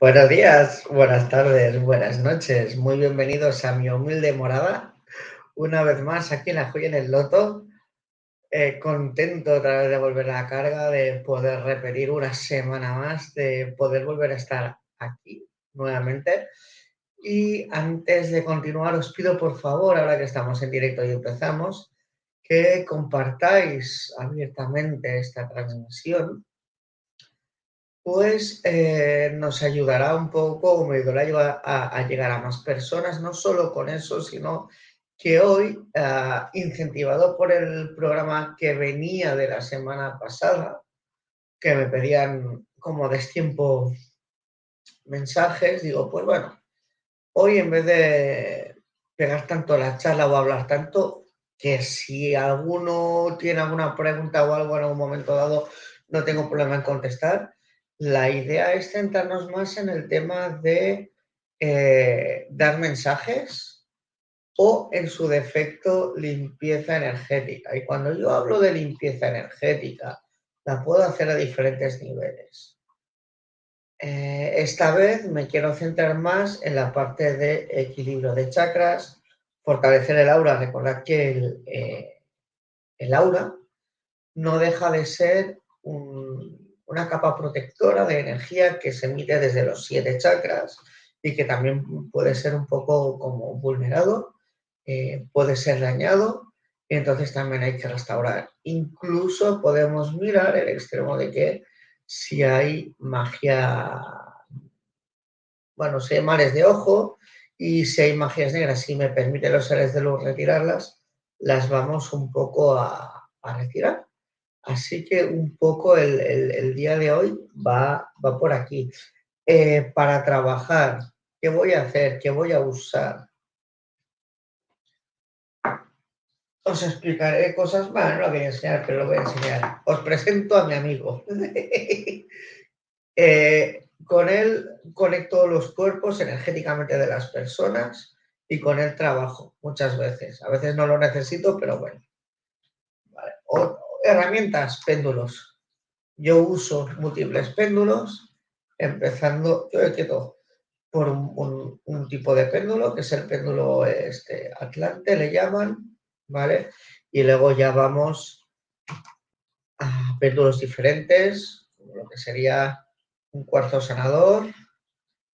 Buenos días, buenas tardes, buenas noches. Muy bienvenidos a mi humilde morada. Una vez más aquí en la joya en el loto. Eh, contento otra vez de volver a la carga, de poder repetir una semana más, de poder volver a estar aquí nuevamente. Y antes de continuar, os pido por favor, ahora que estamos en directo y empezamos, que compartáis abiertamente esta transmisión pues eh, nos ayudará un poco, me ayudará a, llegar a más personas, no solo con eso, sino que hoy, ah, incentivado por el programa que venía de la semana pasada, que me pedían como destiempo mensajes, digo, pues bueno, hoy en vez de pegar tanto la charla o hablar tanto, que si alguno tiene alguna pregunta o algo en algún momento dado, no tengo problema en contestar la idea es centrarnos más en el tema de eh, dar mensajes o en su defecto limpieza energética. Y cuando yo hablo de limpieza energética, la puedo hacer a diferentes niveles. Eh, esta vez me quiero centrar más en la parte de equilibrio de chakras, fortalecer el aura. Recordad que el, eh, aura no deja de ser una capa protectora de energía que se emite desde los siete chakras y que también puede ser un poco como vulnerado, eh, puede ser dañado entonces también hay que restaurar. Incluso podemos mirar el extremo de que si hay magia, bueno, si hay mares de ojo y si hay magias negras, si me permite los seres de luz retirarlas, las vamos un poco a retirar. Así que un poco el, día de hoy va, va por aquí. Eh, para trabajar, ¿qué voy a hacer? ¿Qué voy a usar? Os explicaré cosas más, no lo voy a enseñar, pero lo voy a enseñar. Os presento a mi amigo. Eh, con él conecto los cuerpos energéticamente de las personas y con él trabajo muchas veces. A veces no lo necesito, pero bueno. Herramientas, péndulos. Yo uso múltiples péndulos, empezando, yo quedo por un, tipo de péndulo, que es el péndulo este, Atlante, le llaman, ¿vale? Y luego ya vamos a péndulos diferentes, como lo que sería un cuarzo sanador,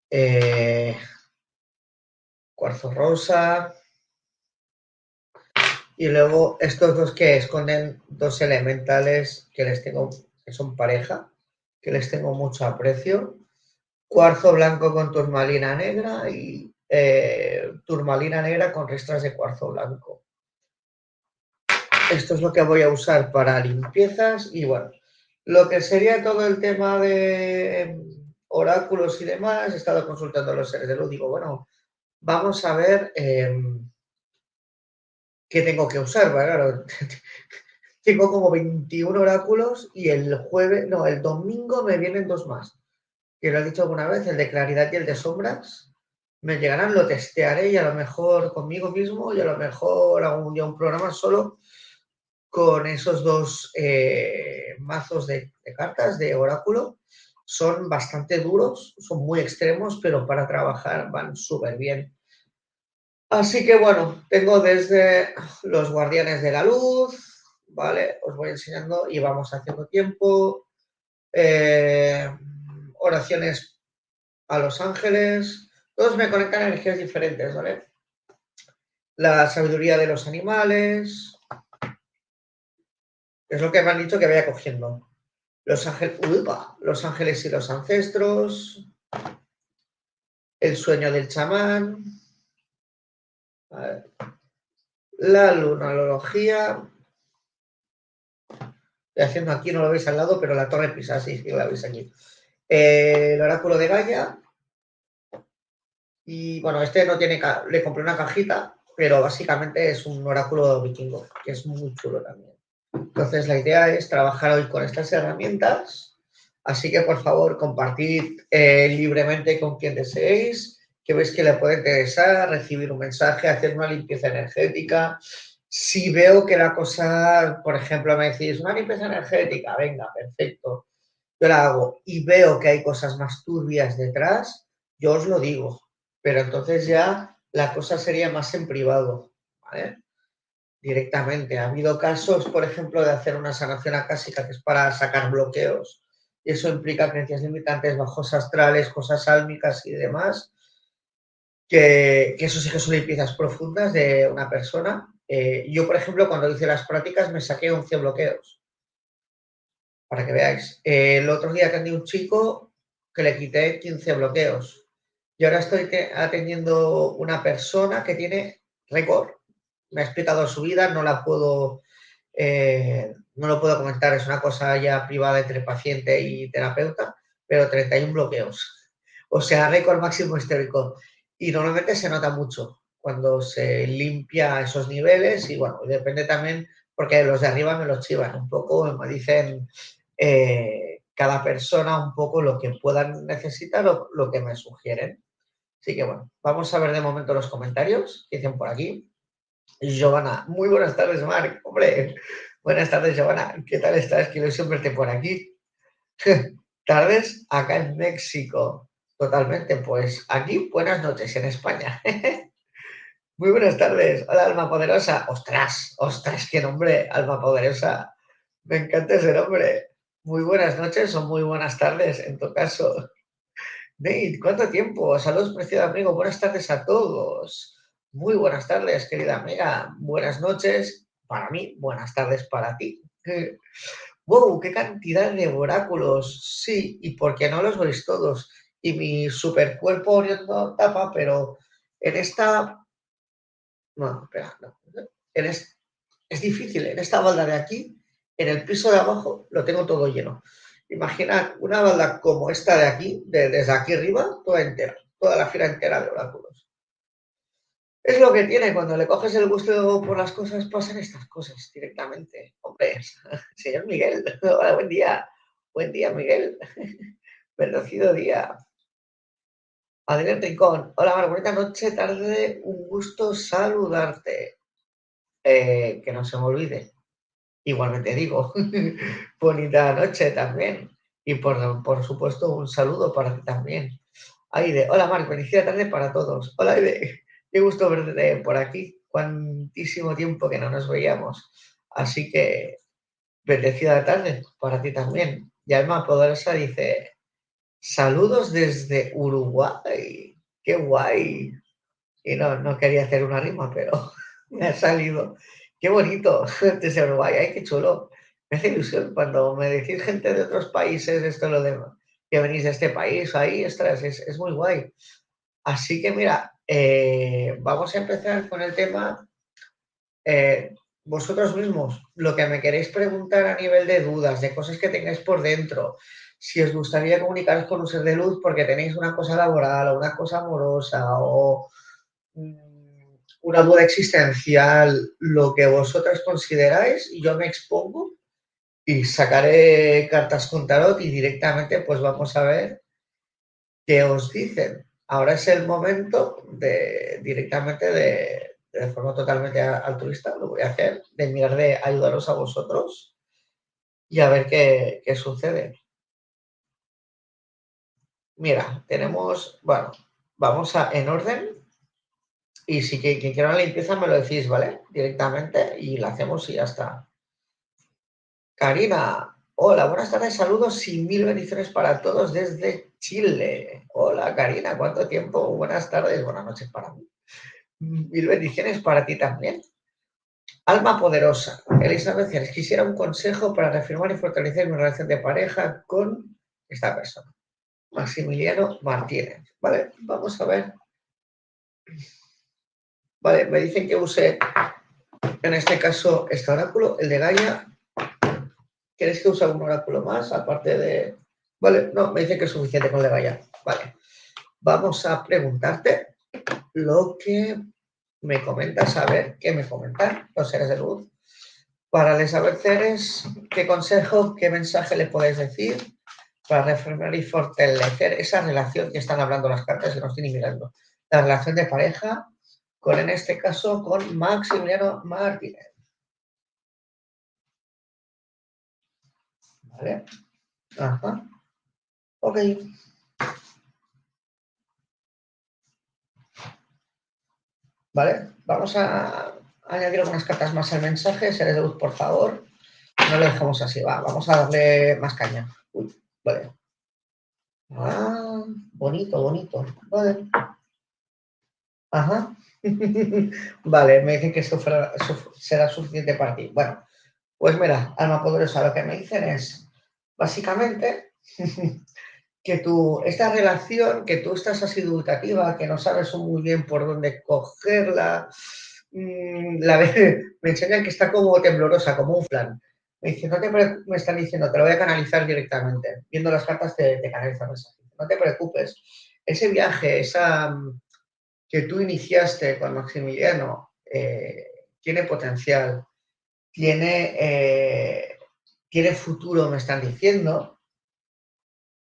eh, cuarzo rosa, Y luego estos dos que esconden dos elementales que les tengo, que son pareja, que les tengo mucho aprecio. Cuarzo blanco con turmalina negra y eh, turmalina negra con restras de cuarzo blanco. Esto es lo que voy a usar para limpiezas y bueno, lo que sería todo el tema de oráculos y demás, he estado consultando a los seres de luz, digo, bueno, vamos a ver em, qué tengo que usar, claro, tengo como 21 oráculos y el jueves, no, el domingo me vienen dos más, que lo he dicho alguna vez, el de claridad y el de sombras, me llegarán, lo testearé y a lo mejor conmigo mismo y a lo mejor hago un día un programa solo con esos dos eh, mazos de, cartas de oráculo. Son bastante duros, son muy extremos, pero para trabajar van súper bien. Así que bueno, tengo desde los guardianes de la luz, ¿vale? Os voy enseñando y vamos haciendo tiempo. Eh, oraciones a los ángeles, todos me conectan a energías diferentes, ¿vale? La sabiduría de los animales. Es lo que me han dicho que vaya cogiendo. Los, los ángeles y los ancestros. El sueño del chamán. La lunalogía. Estoy haciendo aquí, no lo veis al lado, pero la torre Pisa, sí, sí la veis aquí. el oráculo de Gaia y bueno, este no tiene, le compré una cajita, pero básicamente es un oráculo vikingo, que es muy chulo también. Entonces la idea es trabajar hoy con estas herramientas, así que por favor compartid eh, libremente con quien deseéis, que veis que le puede interesar, recibir un mensaje, hacer una limpieza energética. Si veo que la cosa, por ejemplo, me decís, una limpieza energética, venga, perfecto, yo la hago y veo que hay cosas más turbias detrás, yo os lo digo, pero entonces ya la cosa sería más en privado, ¿vale? Directamente. Ha habido casos, por ejemplo, de hacer una sanación acásica que es para sacar bloqueos, eso implica creencias limitantes, bajos astrales, cosas álmicas y demás, que, eso sí que son limpiezas profundas de una persona. Eh, yo, por ejemplo, cuando hice las prácticas me saqué 11 bloqueos, para que veáis. el otro día atendí un chico que le quité 15 bloqueos y ahora estoy atendiendo una persona que tiene récord. Me ha explicado su vida, no la puedo, eh, no lo puedo comentar, es una cosa ya privada entre paciente y terapeuta, pero 31 bloqueos. O sea, récord máximo histórico. Y normalmente se nota mucho cuando se limpia esos niveles y bueno, depende también, porque los de arriba me los chivan un poco, me dicen eh, cada persona un poco lo que puedan necesitar o lo que me sugieren. Así que bueno, vamos a ver de momento los comentarios que dicen por aquí. Giovanna, muy buenas tardes, Marc. Hombre, buenas tardes, Giovanna. ¿Qué tal estás? Quiero siempre esté por aquí. tardes acá en México. Totalmente, pues aquí buenas noches en España. muy buenas tardes. Hola, Alma Poderosa. Ostras, ostras, qué nombre, Alma Poderosa. Me encanta ese nombre. Muy buenas noches o muy buenas tardes, en tu caso. Nate, ¿cuánto tiempo? Saludos, precioso amigo. Buenas tardes a todos. Muy buenas tardes, querida amiga. Buenas noches para mí, buenas tardes para ti. ¡Wow! ¡Qué cantidad de oráculos! Sí, y porque no los veis todos. Y mi super cuerpo orientado tapa, pero en esta. No, espera, no. es... es difícil. En esta balda de aquí, en el piso de abajo, lo tengo todo lleno. Imaginad una balda como esta de aquí, desde aquí arriba, toda entera, toda la fila entera de oráculos. Es lo que tiene, cuando le coges el gusto por las cosas, pasan estas cosas directamente. Hombre, señor Miguel, hola, buen día. Buen día, Miguel. Bendecido día. Adrián Rincón, hola, Mar, bonita noche, tarde, un gusto saludarte. Eh, que no se me olvide, Igualmente digo, bonita noche también. Y por, por, supuesto, un saludo para ti también. Aide, hola Marc, felicidad tarde para todos. Hola Aide, qué gusto verte por aquí. Cuantísimo tiempo que no nos veíamos. Así que, bendecida tarde para ti también. Y Alma Poderosa dice, saludos desde Uruguay. Qué guay. Y no, no quería hacer una rima, pero me ha salido. qué bonito, desde Uruguay, ay, qué chulo. Me hace ilusión cuando me decís gente de otros países esto lo de que venís de este país, ahí, ostras, es, es muy guay. Así que mira, eh, vamos a empezar con el tema. Eh, vosotros mismos, lo que me queréis preguntar a nivel de dudas, de cosas que tengáis por dentro, si os gustaría comunicaros con un ser de luz porque tenéis una cosa laboral o una cosa amorosa o mm, una duda existencial, lo que vosotros consideráis, y yo me expongo y sacaré cartas con tarot y directamente pues vamos a ver qué os dicen. Ahora es el momento de directamente de, de forma totalmente altruista, lo voy a hacer, de mirar de ayudaros a vosotros y a ver qué, qué sucede. Mira, tenemos, bueno, vamos a en orden y si quien quiera una limpieza me lo decís, ¿vale? Directamente y la hacemos y ya está. Karina, hola, buenas tardes, saludos y mil bendiciones para todos desde Chile. Hola, Karina, ¿cuánto tiempo? Buenas tardes, buenas noches para mí. Mil bendiciones para ti también. Alma poderosa, Elizabeth quisiera un consejo para reafirmar y fortalecer mi relación de pareja con esta persona. Maximiliano Martínez. Vale, vamos a ver. Vale, me dicen que use en este caso este oráculo, el de Gaia, ¿Quieres que use algún oráculo más? Aparte de. Vale, no, me dice que es suficiente con Levaya. Vale. Vamos a preguntarte lo que me comentas, a ver qué me comentan los seres de luz. Para les saber ¿qué consejo, qué mensaje le podéis decir para reformar y fortalecer esa relación que están hablando las cartas que nos estoy mirando? La relación de pareja con, en este caso, con Maximiliano Martínez. ¿Vale? Ajá. Ok. Vale, vamos a añadir algunas cartas más al mensaje. Seres de luz, por favor. No lo dejamos así, va. Vamos a darle más caña. Uy, vale. Ah, bonito, bonito. Vale. Ajá. vale, me dicen que esto será suficiente para ti. Bueno, pues mira, alma poderosa, lo que me dicen es, básicamente, que tú, esta relación, que tú estás así dubitativa, que no sabes muy bien por dónde cogerla, mm, la, me enseñan que está como temblorosa, como un flan. Me dicen, no te me están diciendo, te lo voy a canalizar directamente. Viendo las cartas te, te canalizan mensaje. No te preocupes. Ese viaje, esa que tú iniciaste con Maximiliano, eh, tiene potencial tiene, eh, tiene futuro, me están diciendo.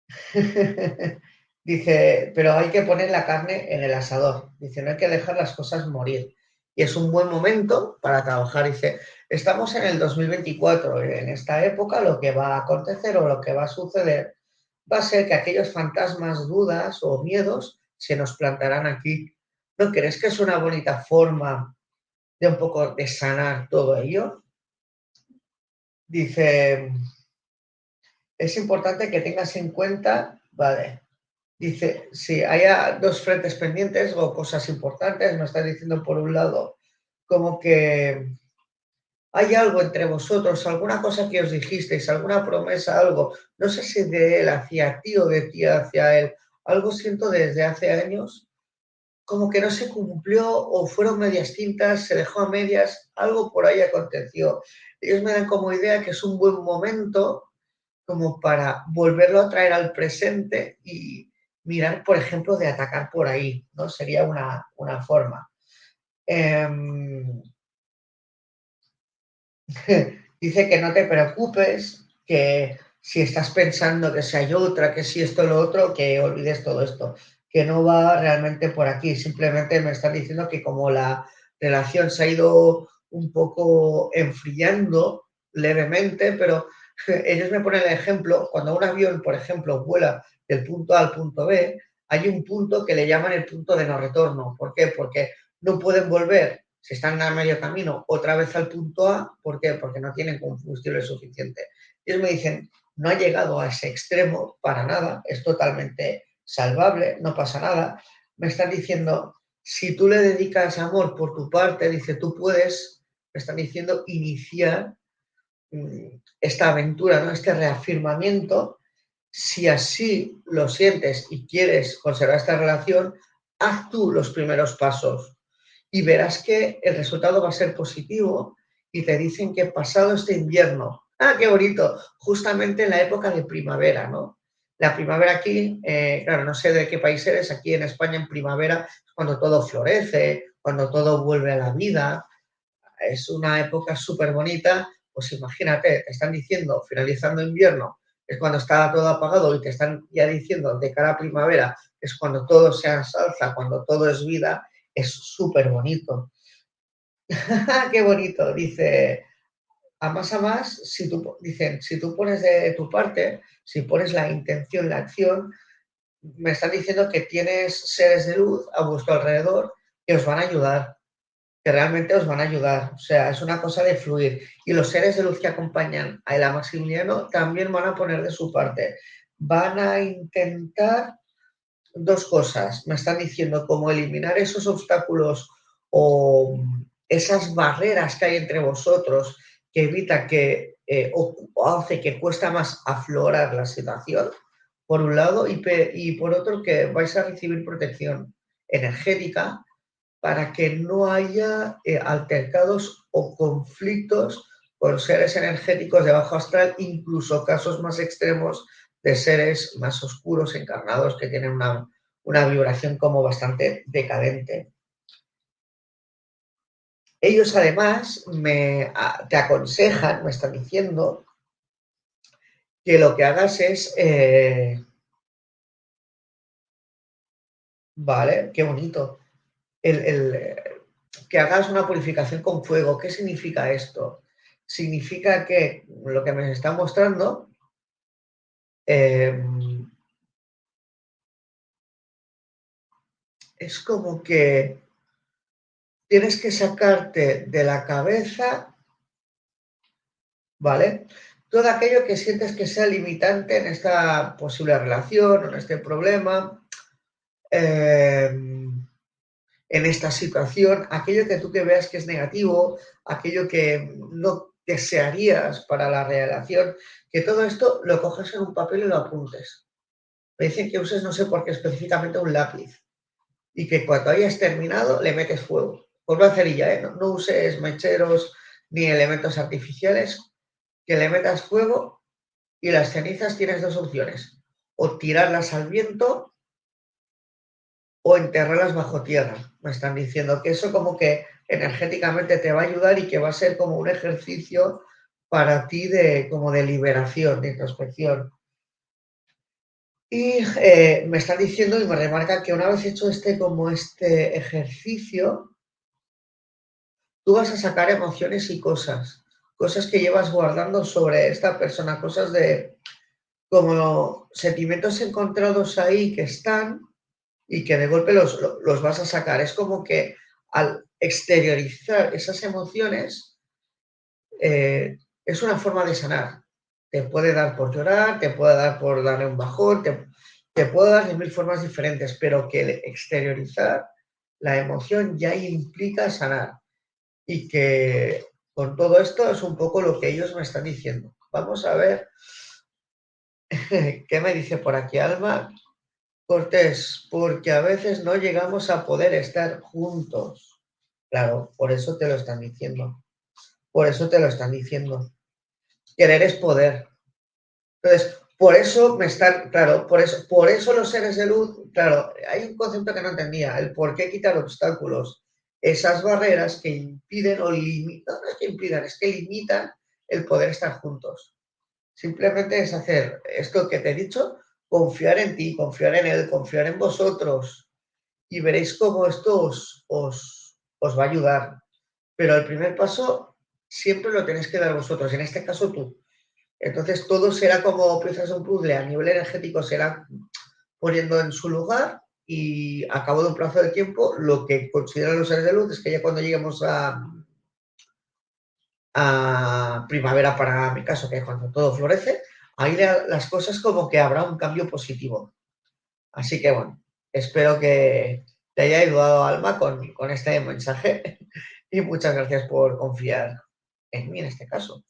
Dice, pero hay que poner la carne en el asador. Dice, no hay que dejar las cosas morir. Y es un buen momento para trabajar. Dice, estamos en el 2024. En esta época lo que va a acontecer o lo que va a suceder va a ser que aquellos fantasmas, dudas o miedos se nos plantarán aquí. ¿No crees que es una bonita forma de un poco de sanar todo ello? Dice, es importante que tengas en cuenta, vale, dice, si haya dos frentes pendientes o cosas importantes, me está diciendo por un lado como que hay algo entre vosotros, alguna cosa que os dijisteis, alguna promesa, algo, no sé si de él hacia ti o de ti hacia él, algo siento desde hace años, como que no se cumplió o fueron medias tintas, se dejó a medias, algo por ahí aconteció ellos me dan como idea que es un buen momento como para volverlo a traer al presente y mirar, por ejemplo, de atacar por ahí, ¿no? Sería una, forma. Em, dice que no te preocupes, que si estás pensando que si hay otra, que si esto lo otro, que olvides todo esto, que no va realmente por aquí. Simplemente me están diciendo que como la relación se ha ido un poco enfriando levemente, pero ellos me ponen el ejemplo, cuando un avión, por ejemplo, vuela del punto A al punto B, hay un punto que le llaman el punto de no retorno. ¿Por qué? Porque no pueden volver, si están a medio camino, otra vez al punto A. ¿Por qué? Porque no tienen combustible suficiente. Ellos me dicen, no ha llegado a ese extremo para nada, es totalmente salvable, no pasa nada. Me están diciendo, si tú le dedicas amor por tu parte, dice, tú puedes me están diciendo iniciar mm, esta aventura, ¿no? este reafirmamiento. Si así lo sientes y quieres conservar esta relación, haz tú los primeros pasos y verás que el resultado va a ser positivo y te dicen que pasado este invierno, ah, qué bonito, justamente en la época de primavera, ¿no? La primavera aquí, eh, claro, no sé de qué país eres, aquí en España en primavera cuando todo florece, cuando todo vuelve a la vida, es una época súper bonita, pues imagínate, te están diciendo, finalizando invierno, es cuando está todo apagado y te están ya diciendo de cara a primavera, es cuando todo se ensalza, cuando todo es vida, es súper bonito. Qué bonito, dice, a más a más, si tú, dicen, si tú pones de tu parte, si pones la intención, la acción, me están diciendo que tienes seres de luz a vuestro alrededor que os van a ayudar, que realmente os van a ayudar. O sea, es una cosa de fluir. Y los seres de luz que acompañan a Ela Maximiliano también van a poner de su parte. Van a intentar dos cosas. Me están diciendo cómo eliminar esos obstáculos o esas barreras que hay entre vosotros que evita que eh, o, hace que cuesta más aflorar la situación, por un lado, y, y por otro que vais a recibir protección energética para que no haya eh, altercados o conflictos con seres energéticos de bajo astral, incluso casos más extremos de seres más oscuros, encarnados, que tienen una, una vibración como bastante decadente. Ellos además me, te aconsejan, me están diciendo, que lo que hagas es... Eh, vale, qué bonito. El, que hagas una purificación con fuego. ¿Qué significa esto? Significa que lo que me está mostrando em, es como que tienes que sacarte de la cabeza, ¿vale? Todo aquello que sientes que sea limitante en esta posible relación, en este problema, em, en esta situación, aquello que tú que veas que es negativo, aquello que no desearías para la relación, que todo esto lo coges en un papel y lo apuntes. Me dicen que uses, no sé por qué específicamente, un lápiz y que cuando hayas terminado le metes fuego por una cerilla, ¿eh? no, uses mecheros ni elementos artificiales, que le metas fuego y las cenizas tienes dos opciones, o tirarlas al viento o enterrarlas bajo tierra. Me están diciendo que eso como que energéticamente te va a ayudar y que va a ser como un ejercicio para ti de como de liberación, de introspección. Y eh, me están diciendo y me remarcan que una vez hecho este como este ejercicio, tú vas a sacar emociones y cosas, cosas que llevas guardando sobre esta persona, cosas de como sentimientos encontrados ahí que están y que de golpe los, los vas a sacar. Es como que al exteriorizar esas emociones eh, es una forma de sanar. Te puede dar por llorar, te puede dar por darle un bajón, te, te puede dar de mil formas diferentes, pero que exteriorizar la emoción ya implica sanar y que con todo esto es un poco lo que ellos me están diciendo. Vamos a ver qué me dice por aquí Alma. Cortés, porque a veces no llegamos a poder estar juntos. Claro, por eso te lo están diciendo. Por eso te lo están diciendo. Querer es poder. Entonces, por eso me están, claro, por eso, por eso los seres de luz, claro, hay un concepto que no entendía, el por qué quitar obstáculos esas barreras que impiden o limitan, no es que impidan, es que limitan el poder estar juntos. Simplemente es hacer esto que te he dicho, confiar en ti, confiar en él, confiar en vosotros y veréis cómo esto os, os, os va a ayudar. Pero el primer paso siempre lo tenéis que dar vosotros, en este caso tú. Entonces todo será como piezas de un puzzle, a nivel energético será poniendo en su lugar y a cabo de un plazo de tiempo, lo que consideran los seres de luz es que ya cuando lleguemos a, a primavera, para mi caso, que es cuando todo florece, ahí las cosas como que habrá un cambio positivo. Así que bueno, espero que te haya ayudado Alma con, este mensaje Y muchas gracias por confiar en mí en este caso.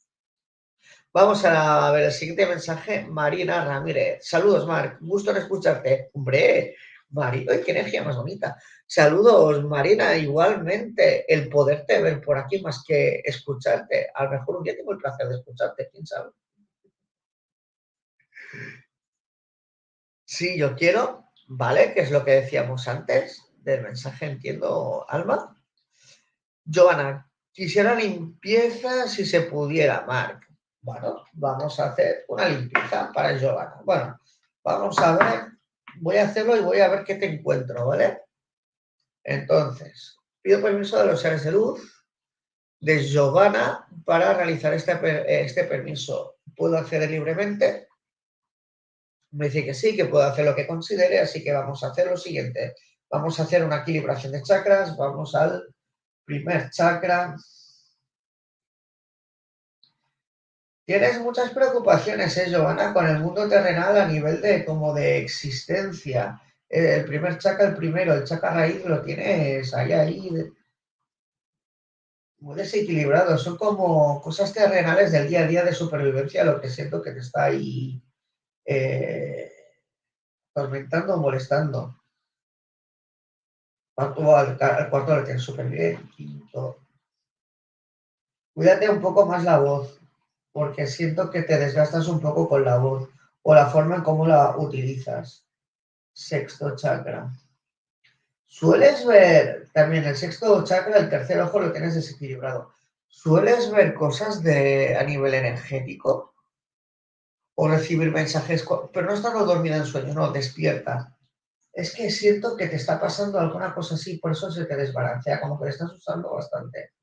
Vamos a ver el siguiente mensaje. Marina Ramírez. Saludos, Marc. Gusto en escucharte. Hombre, Marina, qué energía más bonita. Saludos, Marina. Igualmente, el poderte ver por aquí más que escucharte. A lo mejor un día tengo el placer de escucharte, quién sabe. Sí, yo quiero, ¿vale? Que es lo que decíamos antes del mensaje, entiendo, Alma. Giovanna, quisiera limpieza si se pudiera, Marc. Bueno, vamos a hacer una limpieza para Giovanna. Bueno, vamos a ver, voy a hacerlo y voy a ver qué te encuentro, ¿vale? Entonces, pido permiso de los seres de luz de Giovanna para realizar este, este permiso. ¿Puedo acceder libremente? Me dice que sí, que puedo hacer lo que considere, así que vamos a hacer lo siguiente. Vamos a hacer una equilibración de chakras, vamos al primer chakra. Tienes muchas preocupaciones, ¿eh, Giovanna, con el mundo terrenal a nivel de como de existencia. El primer chakra, el primero, el chakra raíz, lo tienes ahí, ahí, muy desequilibrado. Son como cosas terrenales del día a día de supervivencia, lo que siento que te está ahí eh, atormentando molestando. Cuarto, al, cuarto lo tienes súper bien. Quinto. Cuídate un poco más la voz, porque siento que te desgastas un poco con la voz o la forma en cómo la utilizas. Sexto chakra. Sueles ver también el sexto chakra, el tercer ojo lo tienes desequilibrado. ¿Sueles ver cosas de, a nivel energético? ¿O recibir mensajes? Pero no estando dormida en sueño, no, despierta es que siento que te está pasando alguna cosa así, por eso se te desbalancea, como que te estás usando bastante.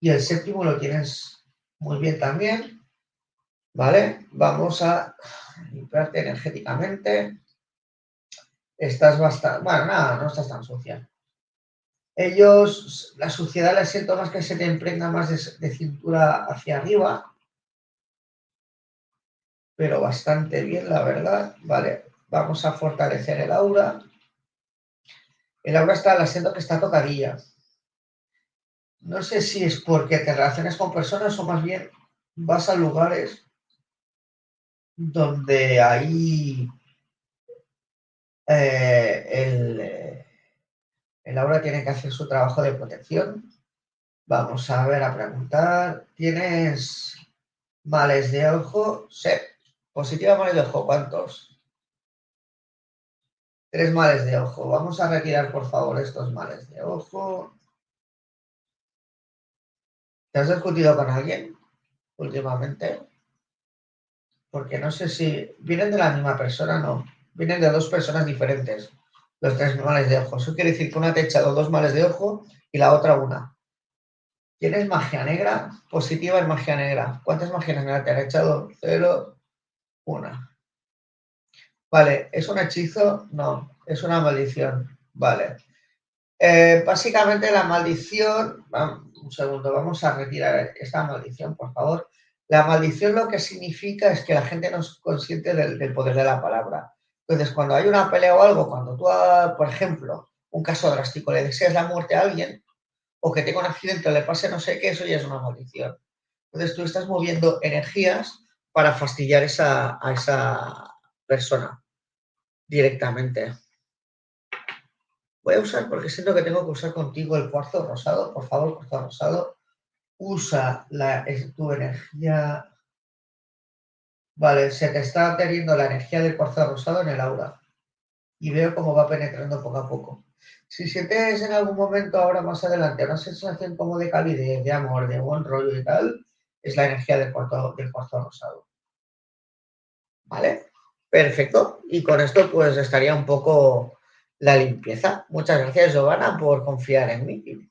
Y el séptimo lo tienes muy bien también, ¿vale? Vamos a limpiarte energéticamente. Estás bastante, bueno, nada, no estás tan sucia. Ellos, la suciedad la siento más que se te impregna más de cintura hacia arriba, pero bastante bien, la verdad, ¿vale? Vamos a fortalecer el aura. El aura está, la siento que está tocadilla. No sé si es porque te relacionas con personas o más bien vas a lugares donde ahí eh, el, el aura tiene que hacer su trabajo de protección. Vamos a ver, a preguntar. ¿Tienes males de ojo? Sí. Positiva males de ojo, ¿cuántos? Tres males de ojo. Vamos a retirar, por favor, estos males de ojo. ¿Te has discutido con alguien últimamente? Porque no sé si vienen de la misma persona, no. Vienen de dos personas diferentes. Los tres males de ojo. Eso quiere decir que una te ha echado dos males de ojo y la otra una. ¿Tienes magia negra? Positiva en magia negra. ¿Cuántas magias negras te han echado? Cero, una. Vale, ¿es un hechizo? No, es una maldición. Vale. Eh, básicamente la maldición, un segundo, vamos a retirar esta maldición, por favor. La maldición lo que significa es que la gente no es consciente del, poder de la palabra. Entonces, cuando hay una pelea o algo, cuando tú, ah, por ejemplo, un caso drástico, le deseas la muerte a alguien o que tenga un accidente o le pase no sé qué, eso ya es una maldición. Entonces, tú estás moviendo energías para fastidiar a esa persona directamente. Voy a usar, porque siento que tengo que usar contigo el cuarzo rosado. Por favor, cuarzo rosado. Usa la, tu energía. Vale, se te está teniendo la energía del cuarzo rosado en el aura. Y veo cómo va penetrando poco a poco. Si sientes en algún momento ahora más adelante una sensación como de calidez, de amor, de buen rollo y tal, es la energía del cuarzo, del cuarzo rosado. ¿Vale? Perfecto. Y con esto pues estaría un poco la limpieza. Muchas gracias, Giovanna, por confiar en mí.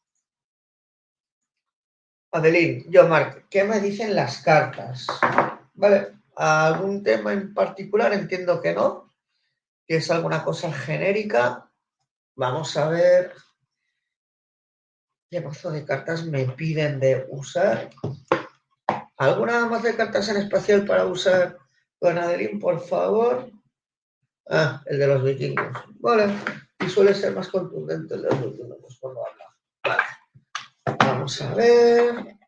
Adeline, yo, Marc, ¿qué me dicen las cartas? Vale, ¿algún tema en particular? Entiendo que no, que es alguna cosa genérica. Vamos a ver qué mazo de cartas me piden de usar. ¿Alguna más de cartas en espacial para usar Don Adelín, por favor. Ah, el de los vikingos. Vale. Y suele ser más contundente el de los vikingos cuando habla. Vale. Vamos a ver.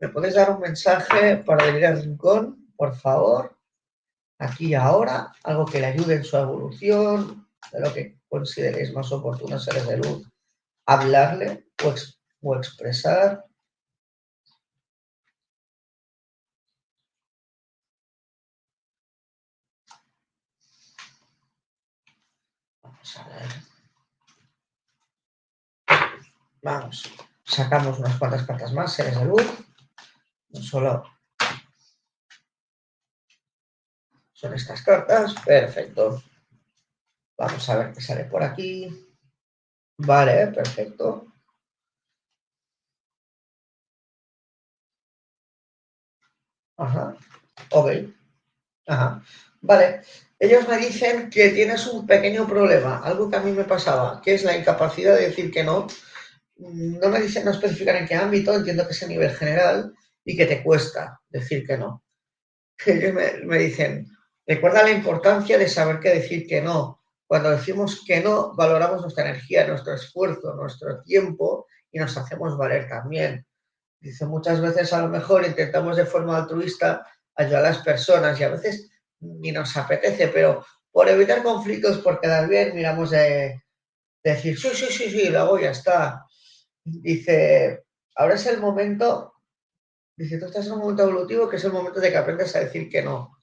¿Me podéis dar un mensaje para venir al rincón, por favor? Aquí y ahora, algo que le ayude en su evolución, de lo que consideréis más oportuno, seres de luz, hablarle o, expresar. Vamos a ver. Vamos, sacamos unas cuantas cartas más, seres de luz no solo son estas cartas. Perfecto. Vamos a ver qué sale por aquí. Vale, perfecto. Ajá. Ok. Ajá. Vale. Ellos me dicen que tienes un pequeño problema, algo que a mí me pasaba, que es la incapacidad de decir que no. No me dicen, no especificar en qué ámbito, entiendo que es a nivel general, y que te cuesta decir que no. Ellos me, dicen, recuerda la importancia de saber qué decir que no. Cuando decimos que no, valoramos nuestra energía, nuestro esfuerzo, nuestro tiempo y nos hacemos valer también. Dice, muchas veces a lo mejor intentamos de forma altruista ayudar a las personas y a veces ni nos apetece, pero por evitar conflictos, por quedar bien, miramos de, de decir, sí, sí, sí, sí, luego ya está. Dice, ahora es el momento Dice, tú estás en un momento evolutivo que es el momento de que aprendes a decir que no.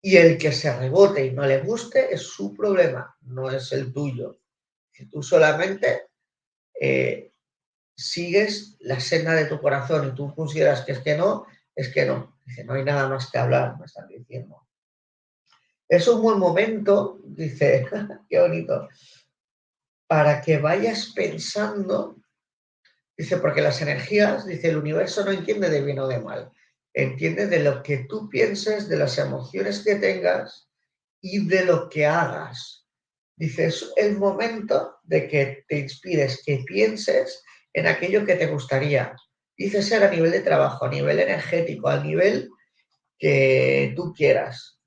Y el que se rebote y no le guste es su problema, no es el tuyo. Si tú solamente eh, sigues la senda de tu corazón y tú consideras que es que no, es que no. Dice, no hay nada más que hablar, me están diciendo. Es un buen momento, dice, qué bonito, para que vayas pensando Dice, porque las energías, dice, el universo no entiende de bien o de mal, entiende de lo que tú pienses, de las emociones que tengas y de lo que hagas. Dice, es el momento de que te inspires, que pienses en aquello que te gustaría. Dice ser a nivel de trabajo, a nivel energético, al nivel que tú quieras.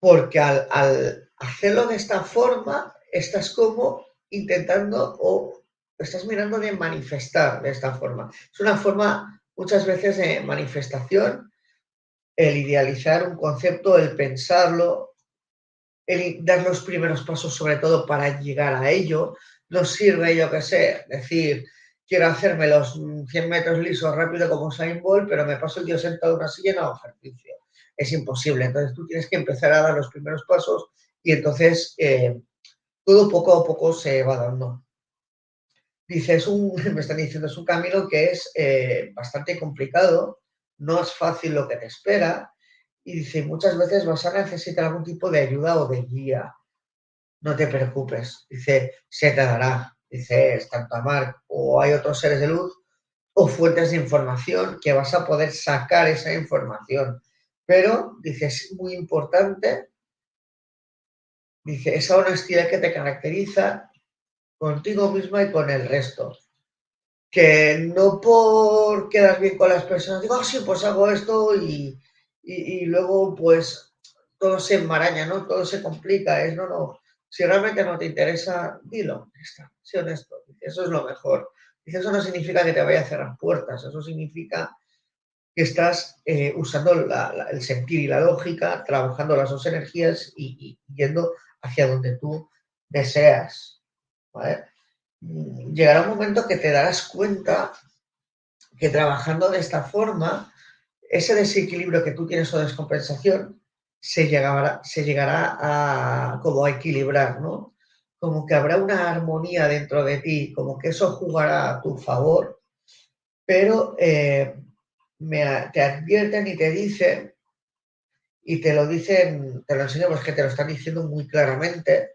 Porque al, al hacerlo de esta forma, estás como intentando o estás mirando de manifestar de esta forma. Es una forma muchas veces de manifestación, el idealizar un concepto, el pensarlo, el dar los primeros pasos sobre todo para llegar a ello. No sirve, yo que sé, decir, quiero hacerme los 100 metros lisos rápido como Saint pero me paso el día sentado en una silla y no hago. Es imposible. Entonces tú tienes que empezar a dar los primeros pasos y entonces eh, todo poco a poco se va dando. Dice, es un, me están diciendo, es un camino que es eh, bastante complicado, no es fácil lo que te espera, y dice, muchas veces vas a necesitar algún tipo de ayuda o de guía. No te preocupes, dice, se te dará. Dice, es tanto amar o hay otros seres de luz o fuentes de información que vas a poder sacar esa información. Pero, dice, es muy importante Dice, esa honestidad que te caracteriza contigo misma y con el resto. Que no por quedar bien con las personas, digo, ah, sí, pues hago esto y, luego pues todo se enmaraña, ¿no? Todo se complica, es no, no. Si realmente no te interesa, dilo, está, sé honesto. Eso es lo mejor. Eso no significa que te vaya a cerrar puertas, eso significa que estás eh, usando el sentir y la lógica, trabajando las dos energías y, yendo hacia donde tú deseas. Llegará un momento que te darás cuenta que trabajando de esta forma, ese desequilibrio que tú tienes o descompensación se llegará, se llegará a como a equilibrar, ¿no? Como que habrá una armonía dentro de ti, como que eso jugará a tu favor, pero eh, te advierten y te dicen y te lo dicen, te lo enseño porque que te lo están diciendo muy claramente,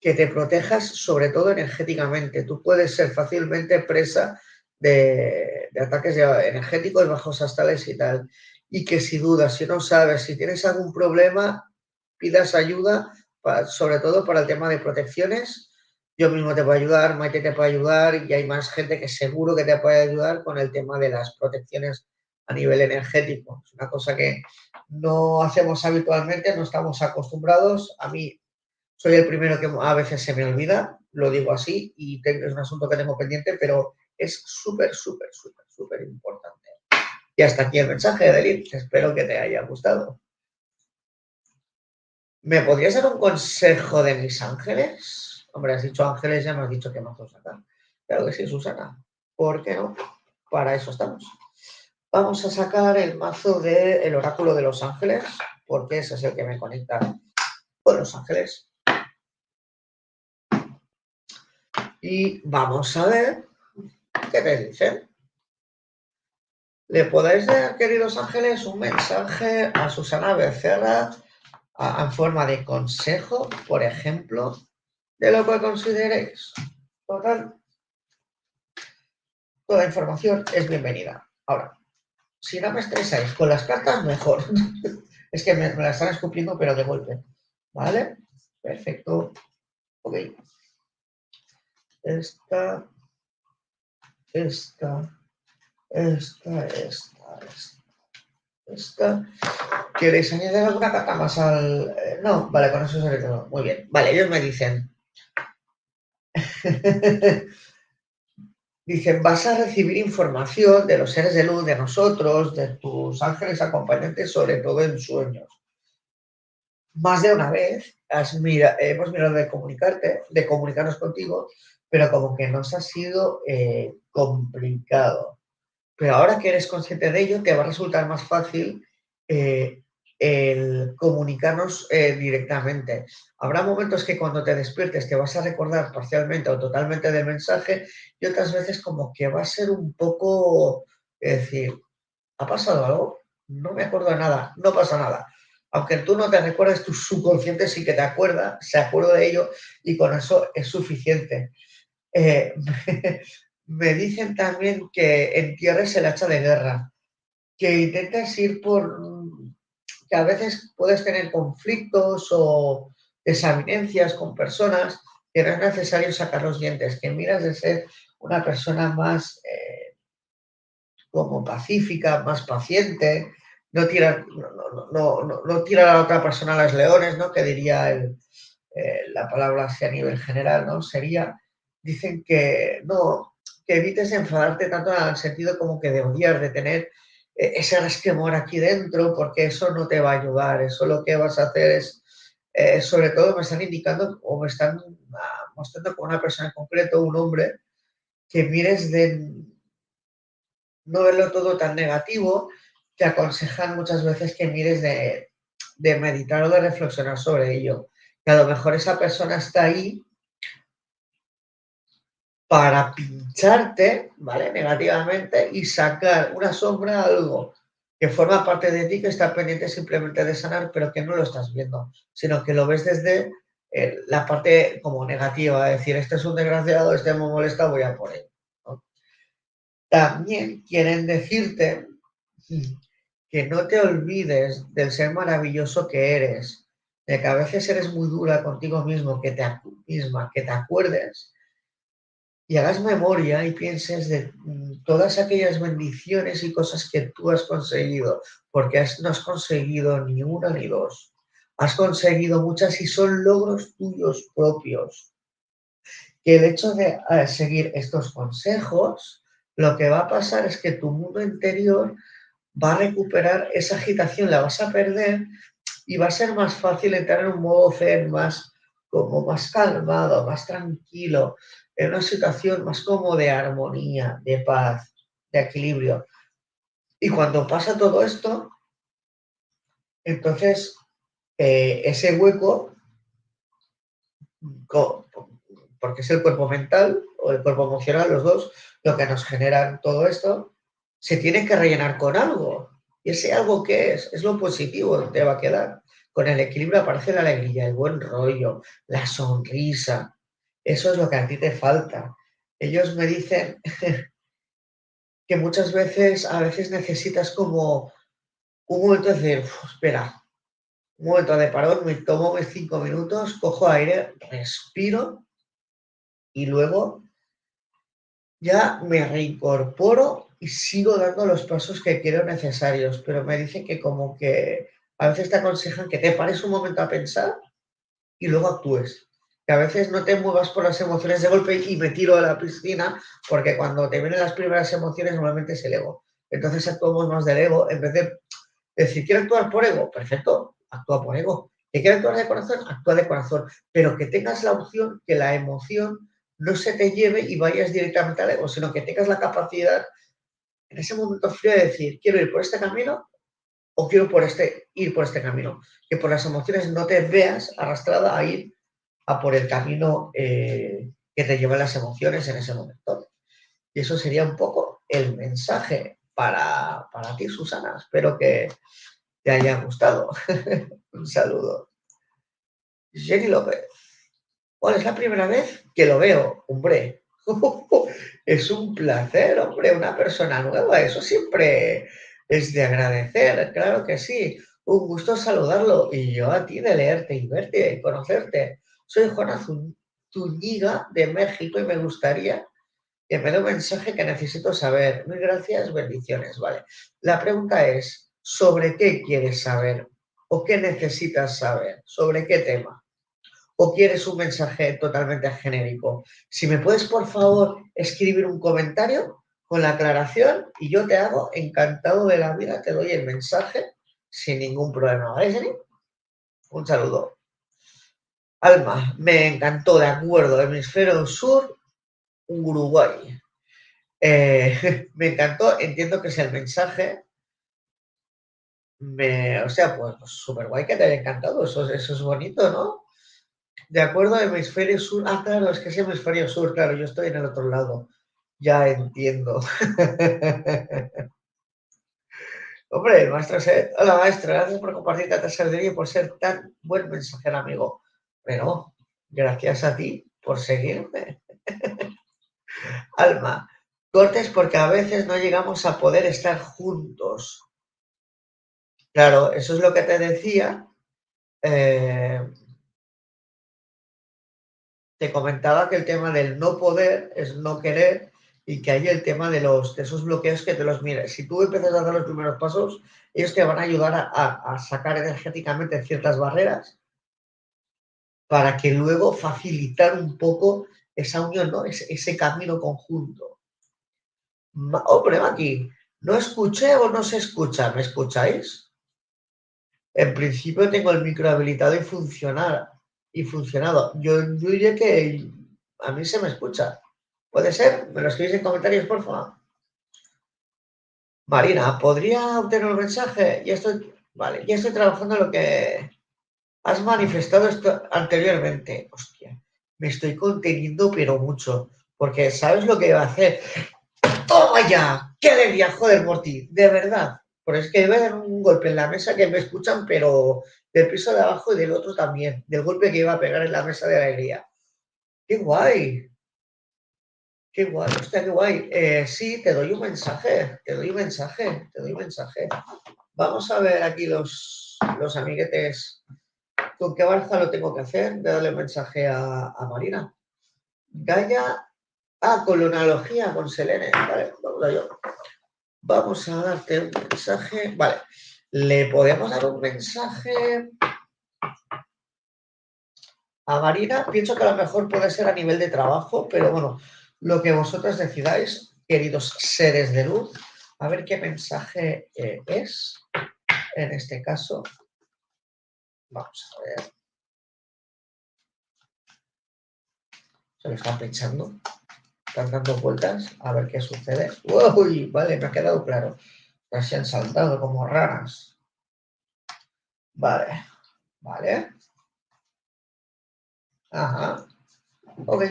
que te protejas sobre todo energéticamente. Tú puedes ser fácilmente presa de, ataques energéticos bajos astrales y tal. Y que si dudas, si no sabes, si tienes algún problema, pidas ayuda, sobre todo para el tema de protecciones. Yo mismo te puedo ayudar, Maite te puede ayudar y hay más gente que seguro que te puede ayudar con el tema de las protecciones a nivel energético. Es una cosa que no hacemos habitualmente, no estamos acostumbrados. A mí soy el primero que a veces se me olvida, lo digo así, y es un asunto que tengo pendiente, pero es súper, súper, súper, súper importante. Y hasta aquí el mensaje de Delir. Espero que te haya gustado. ¿Me podrías dar un consejo de mis ángeles? Hombre, has dicho ángeles, ya me has dicho que mazo sacar. Claro que sí, Susana. ¿Por qué no? Para eso estamos. Vamos a sacar el mazo del oráculo de los ángeles, porque ese es el que me conecta con los ángeles. Y vamos a ver qué te dicen. ¿Le podéis dar, queridos ángeles, un mensaje a Susana Becerra en forma de consejo, por ejemplo, de lo que consideréis? Total, toda información es bienvenida. Ahora, si no me estresáis con las cartas, mejor. es que me, me, la están escupiendo, pero de golpe. ¿Vale? Perfecto. Ok. Esta, esta, esta, esta, esta. ¿Queréis añadir alguna carta más al...? Eh, no, vale, con eso se todo. Muy bien. Vale, ellos me dicen... dicen, vas a recibir información de los seres de luz, de nosotros, de tus ángeles acompañantes, sobre todo en sueños. Más de una vez has mira, hemos mirado de comunicarte, de comunicarnos contigo, pero como que nos ha sido eh, complicado. Pero ahora que eres consciente de ello, te va a resultar más fácil eh, comunicarnos eh, directamente. Habrá momentos que cuando te despiertes te vas a recordar parcialmente o totalmente del mensaje y otras veces como que va a ser un poco, es decir, ¿ha pasado algo? No me acuerdo de nada, no pasa nada. Aunque tú no te recuerdes, tu subconsciente sí que te acuerda, se acuerda de ello y con eso es suficiente. Eh, me dicen también que entierres el hacha de guerra, que intentes ir por, que a veces puedes tener conflictos o desavenencias con personas que no es necesario sacar los dientes, que miras de ser una persona más eh, como pacífica, más paciente, no tirar, no, no, no, tirar a la otra persona a las leones, ¿no? Que diría eh, la palabra así a nivel general, ¿no? Sería dicen que no, que evites enfadarte tanto en el sentido como que de odiar, de tener eh, ese resquemor aquí dentro, porque eso no te va a ayudar. Eso lo que vas a hacer es, eh, sobre todo me están indicando o me están ah, mostrando con una persona en concreto, un hombre, que mires de no verlo todo tan negativo, te aconsejan muchas veces que mires de, de meditar o de reflexionar sobre ello. Que a lo mejor esa persona está ahí para pincharte, ¿vale? Negativamente y sacar una sombra, algo que forma parte de ti, que está pendiente simplemente de sanar, pero que no lo estás viendo, sino que lo ves desde eh, la parte como negativa, es decir, este es un desgraciado, este me molesta, voy a por él. También quieren decirte que no te olvides del ser maravilloso que eres, de que a veces eres muy dura contigo mismo, que te, misma, que te acuerdes y hagas memoria y pienses de mm, todas aquellas bendiciones y cosas que tú has conseguido, porque no has conseguido ni una ni dos, has conseguido muchas y son logros tuyos propios. Que el hecho de eh, seguir estos consejos, lo que va a pasar es que tu mundo interior va a recuperar esa agitación, la vas a perder y va a ser más fácil entrar en un modo zen más como más calmado, más tranquilo, en una situación más como de armonía, de paz, de equilibrio. Y cuando pasa todo esto, entonces eh, ese hueco, porque es el cuerpo mental o el cuerpo emocional, los dos, lo que nos generan todo esto, se tiene que rellenar con algo. Y ese algo que es, es lo positivo, te va a quedar. Con el equilibrio aparece la alegría, el buen rollo, la sonrisa, eso es lo que a ti te falta. Ellos me dicen que muchas veces, a veces necesitas como un momento de decir, espera, un momento de parón, me tomo mis cinco minutos, cojo aire, respiro y luego ya me reincorporo y sigo dando los pasos que quiero necesarios. Pero me dicen que como que a veces te aconsejan que te pares un momento a pensar y luego actúes. Que a veces no te muevas por las emociones de golpe y me tiro a la piscina, porque cuando te vienen las primeras emociones normalmente es el ego. Entonces actuamos más del ego en vez de decir, quiero actuar por ego, perfecto, actúa por ego. ¿Que quieres actuar de corazón? Actúa de corazón. Pero que tengas la opción que la emoción no se te lleve y vayas directamente al ego, sino que tengas la capacidad en ese momento frío de decir, quiero ir por este camino o quiero por este, ir por este camino. Que por las emociones no te veas arrastrada a ir a por el camino eh, que te llevan las emociones en ese momento. Y eso sería un poco el mensaje para, para ti, Susana. Espero que te haya gustado. un saludo. Jenny López. Bueno, es la primera vez que lo veo, hombre. es un placer, hombre, una persona nueva. Eso siempre es de agradecer, claro que sí. Un gusto saludarlo y yo a ti de leerte y verte y conocerte. Soy Juana Zúñiga de México y me gustaría que me dé un mensaje que necesito saber. Muy gracias, bendiciones, vale. La pregunta es, ¿sobre qué quieres saber o qué necesitas saber? ¿Sobre qué tema? ¿O quieres un mensaje totalmente genérico? Si me puedes, por favor, escribir un comentario con la aclaración y yo te hago encantado de la vida, te doy el mensaje sin ningún problema, ¿vale, Jenny? Un saludo. Alma, me encantó, de acuerdo, hemisferio sur, Uruguay. Eh, me encantó, entiendo que es el mensaje. Me, o sea, pues súper guay que te haya encantado, eso, es bonito, ¿no? De acuerdo, hemisferio sur. Ah, claro, es que es hemisferio sur, claro, yo estoy en el otro lado. Ya entiendo. Hombre, maestro Hola, maestro, gracias por compartir tanta sabiduría y por ser tan buen mensajero, amigo. Pero gracias a ti por seguirme. Alma, cortes porque a veces no llegamos a poder estar juntos. Claro, eso es lo que te decía. Eh, te comentaba que el tema del no poder es no querer y que hay el tema de, los, de esos bloqueos que te los mires. Si tú empiezas a dar los primeros pasos, ellos te van a ayudar a sacar energéticamente ciertas barreras para que luego facilitar un poco esa unión, ¿no? Ese, camino conjunto. Hombre, aquí, ¿no escuché o no se escucha? ¿Me escucháis? En principio tengo el micro habilitado y funcionar y funcionado. Yo, diría que a mí se me escucha. ¿Puede ser? ¿Me lo escribís en comentarios, por favor? Marina, ¿podría obtener un mensaje? Ya estoy, vale, ya estoy trabajando en lo que Has manifestado esto anteriormente. Hostia, me estoy conteniendo, pero mucho. Porque ¿sabes lo que iba a hacer? ¡Toma ya! ¡Qué alegría! Joder, Morty, de verdad. Porque es que iba a dar un golpe en la mesa que me escuchan, pero del piso de abajo y del otro también. Del golpe que iba a pegar en la mesa de alegría. ¡Qué guay! ¡Qué guay! Hostia, qué guay. Eh, sí, te doy un mensaje. Te doy un mensaje. Te doy un mensaje. Vamos a ver aquí los, los amiguetes ¿Con qué barza lo tengo que hacer? Voy a darle un mensaje a, Marina. Gaia. Ah, con la analogía, con Selene. Vale, vamos a yo. Vamos a darte un mensaje. Vale. Le podemos dar un mensaje a Marina. Pienso que a lo mejor puede ser a nivel de trabajo, pero bueno, lo que vosotros decidáis, queridos seres de luz. A ver qué mensaje eh, es en este caso. Vamos a ver. Se lo están pinchando. Están dando vueltas a ver qué sucede. Uy, vale, me ha quedado claro. Ya se han saltado como raras. Vale, vale. Ajá. Ok.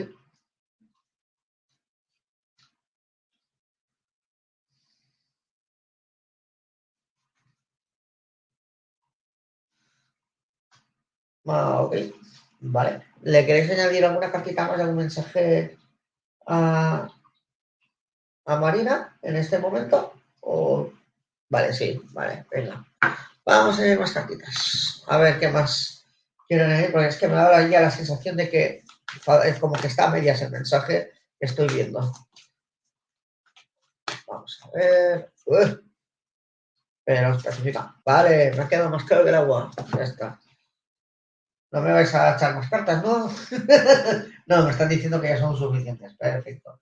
Ah, ok, vale. ¿Le queréis añadir alguna cartita más, algún mensaje a, a Marina en este momento? O... Vale, sí, vale, venga. Vamos a añadir más cartitas. A ver qué más quiero añadir, porque es que me da ya la sensación de que es como que está a medias el mensaje que estoy viendo. Vamos a ver. Pero especifica. Vale, me ha quedado más claro que el agua. Ya está. No me vais a echar más cartas, ¿no? no, me están diciendo que ya son suficientes. Perfecto.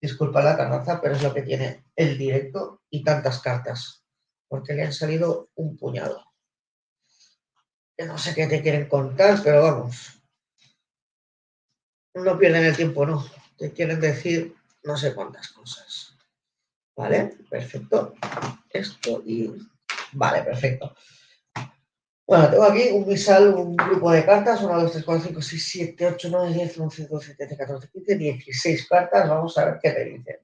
Disculpa la tardanza, pero es lo que tiene el directo y tantas cartas. Porque le han salido un puñado. Que no sé qué te quieren contar, pero vamos. No pierden el tiempo, no. Te quieren decir no sé cuántas cosas. ¿Vale? Perfecto. Esto y... Vale, perfecto. Bueno, tengo aquí un misal, un grupo de cartas, 1, 2, 3, 4, 5, 6, 7, 8, 9, 10, 11, 12, 13, 14, 15, 16 cartas. Vamos a ver qué te dicen.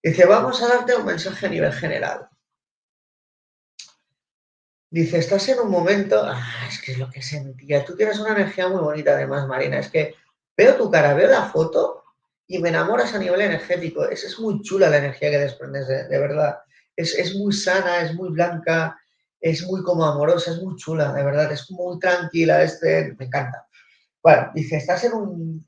Dice, vamos a darte un mensaje a nivel general. Dice, estás en un momento, ah, es que es lo que sentía. Tú tienes una energía muy bonita además, Marina. Es que veo tu cara, veo la foto y me enamoras a nivel energético. Es, es muy chula la energía que desprendes, de, de verdad. Es, es muy sana, es muy blanca, es muy como amorosa, es muy chula, de verdad, es muy tranquila, este, me encanta. Bueno, dice, estás en un...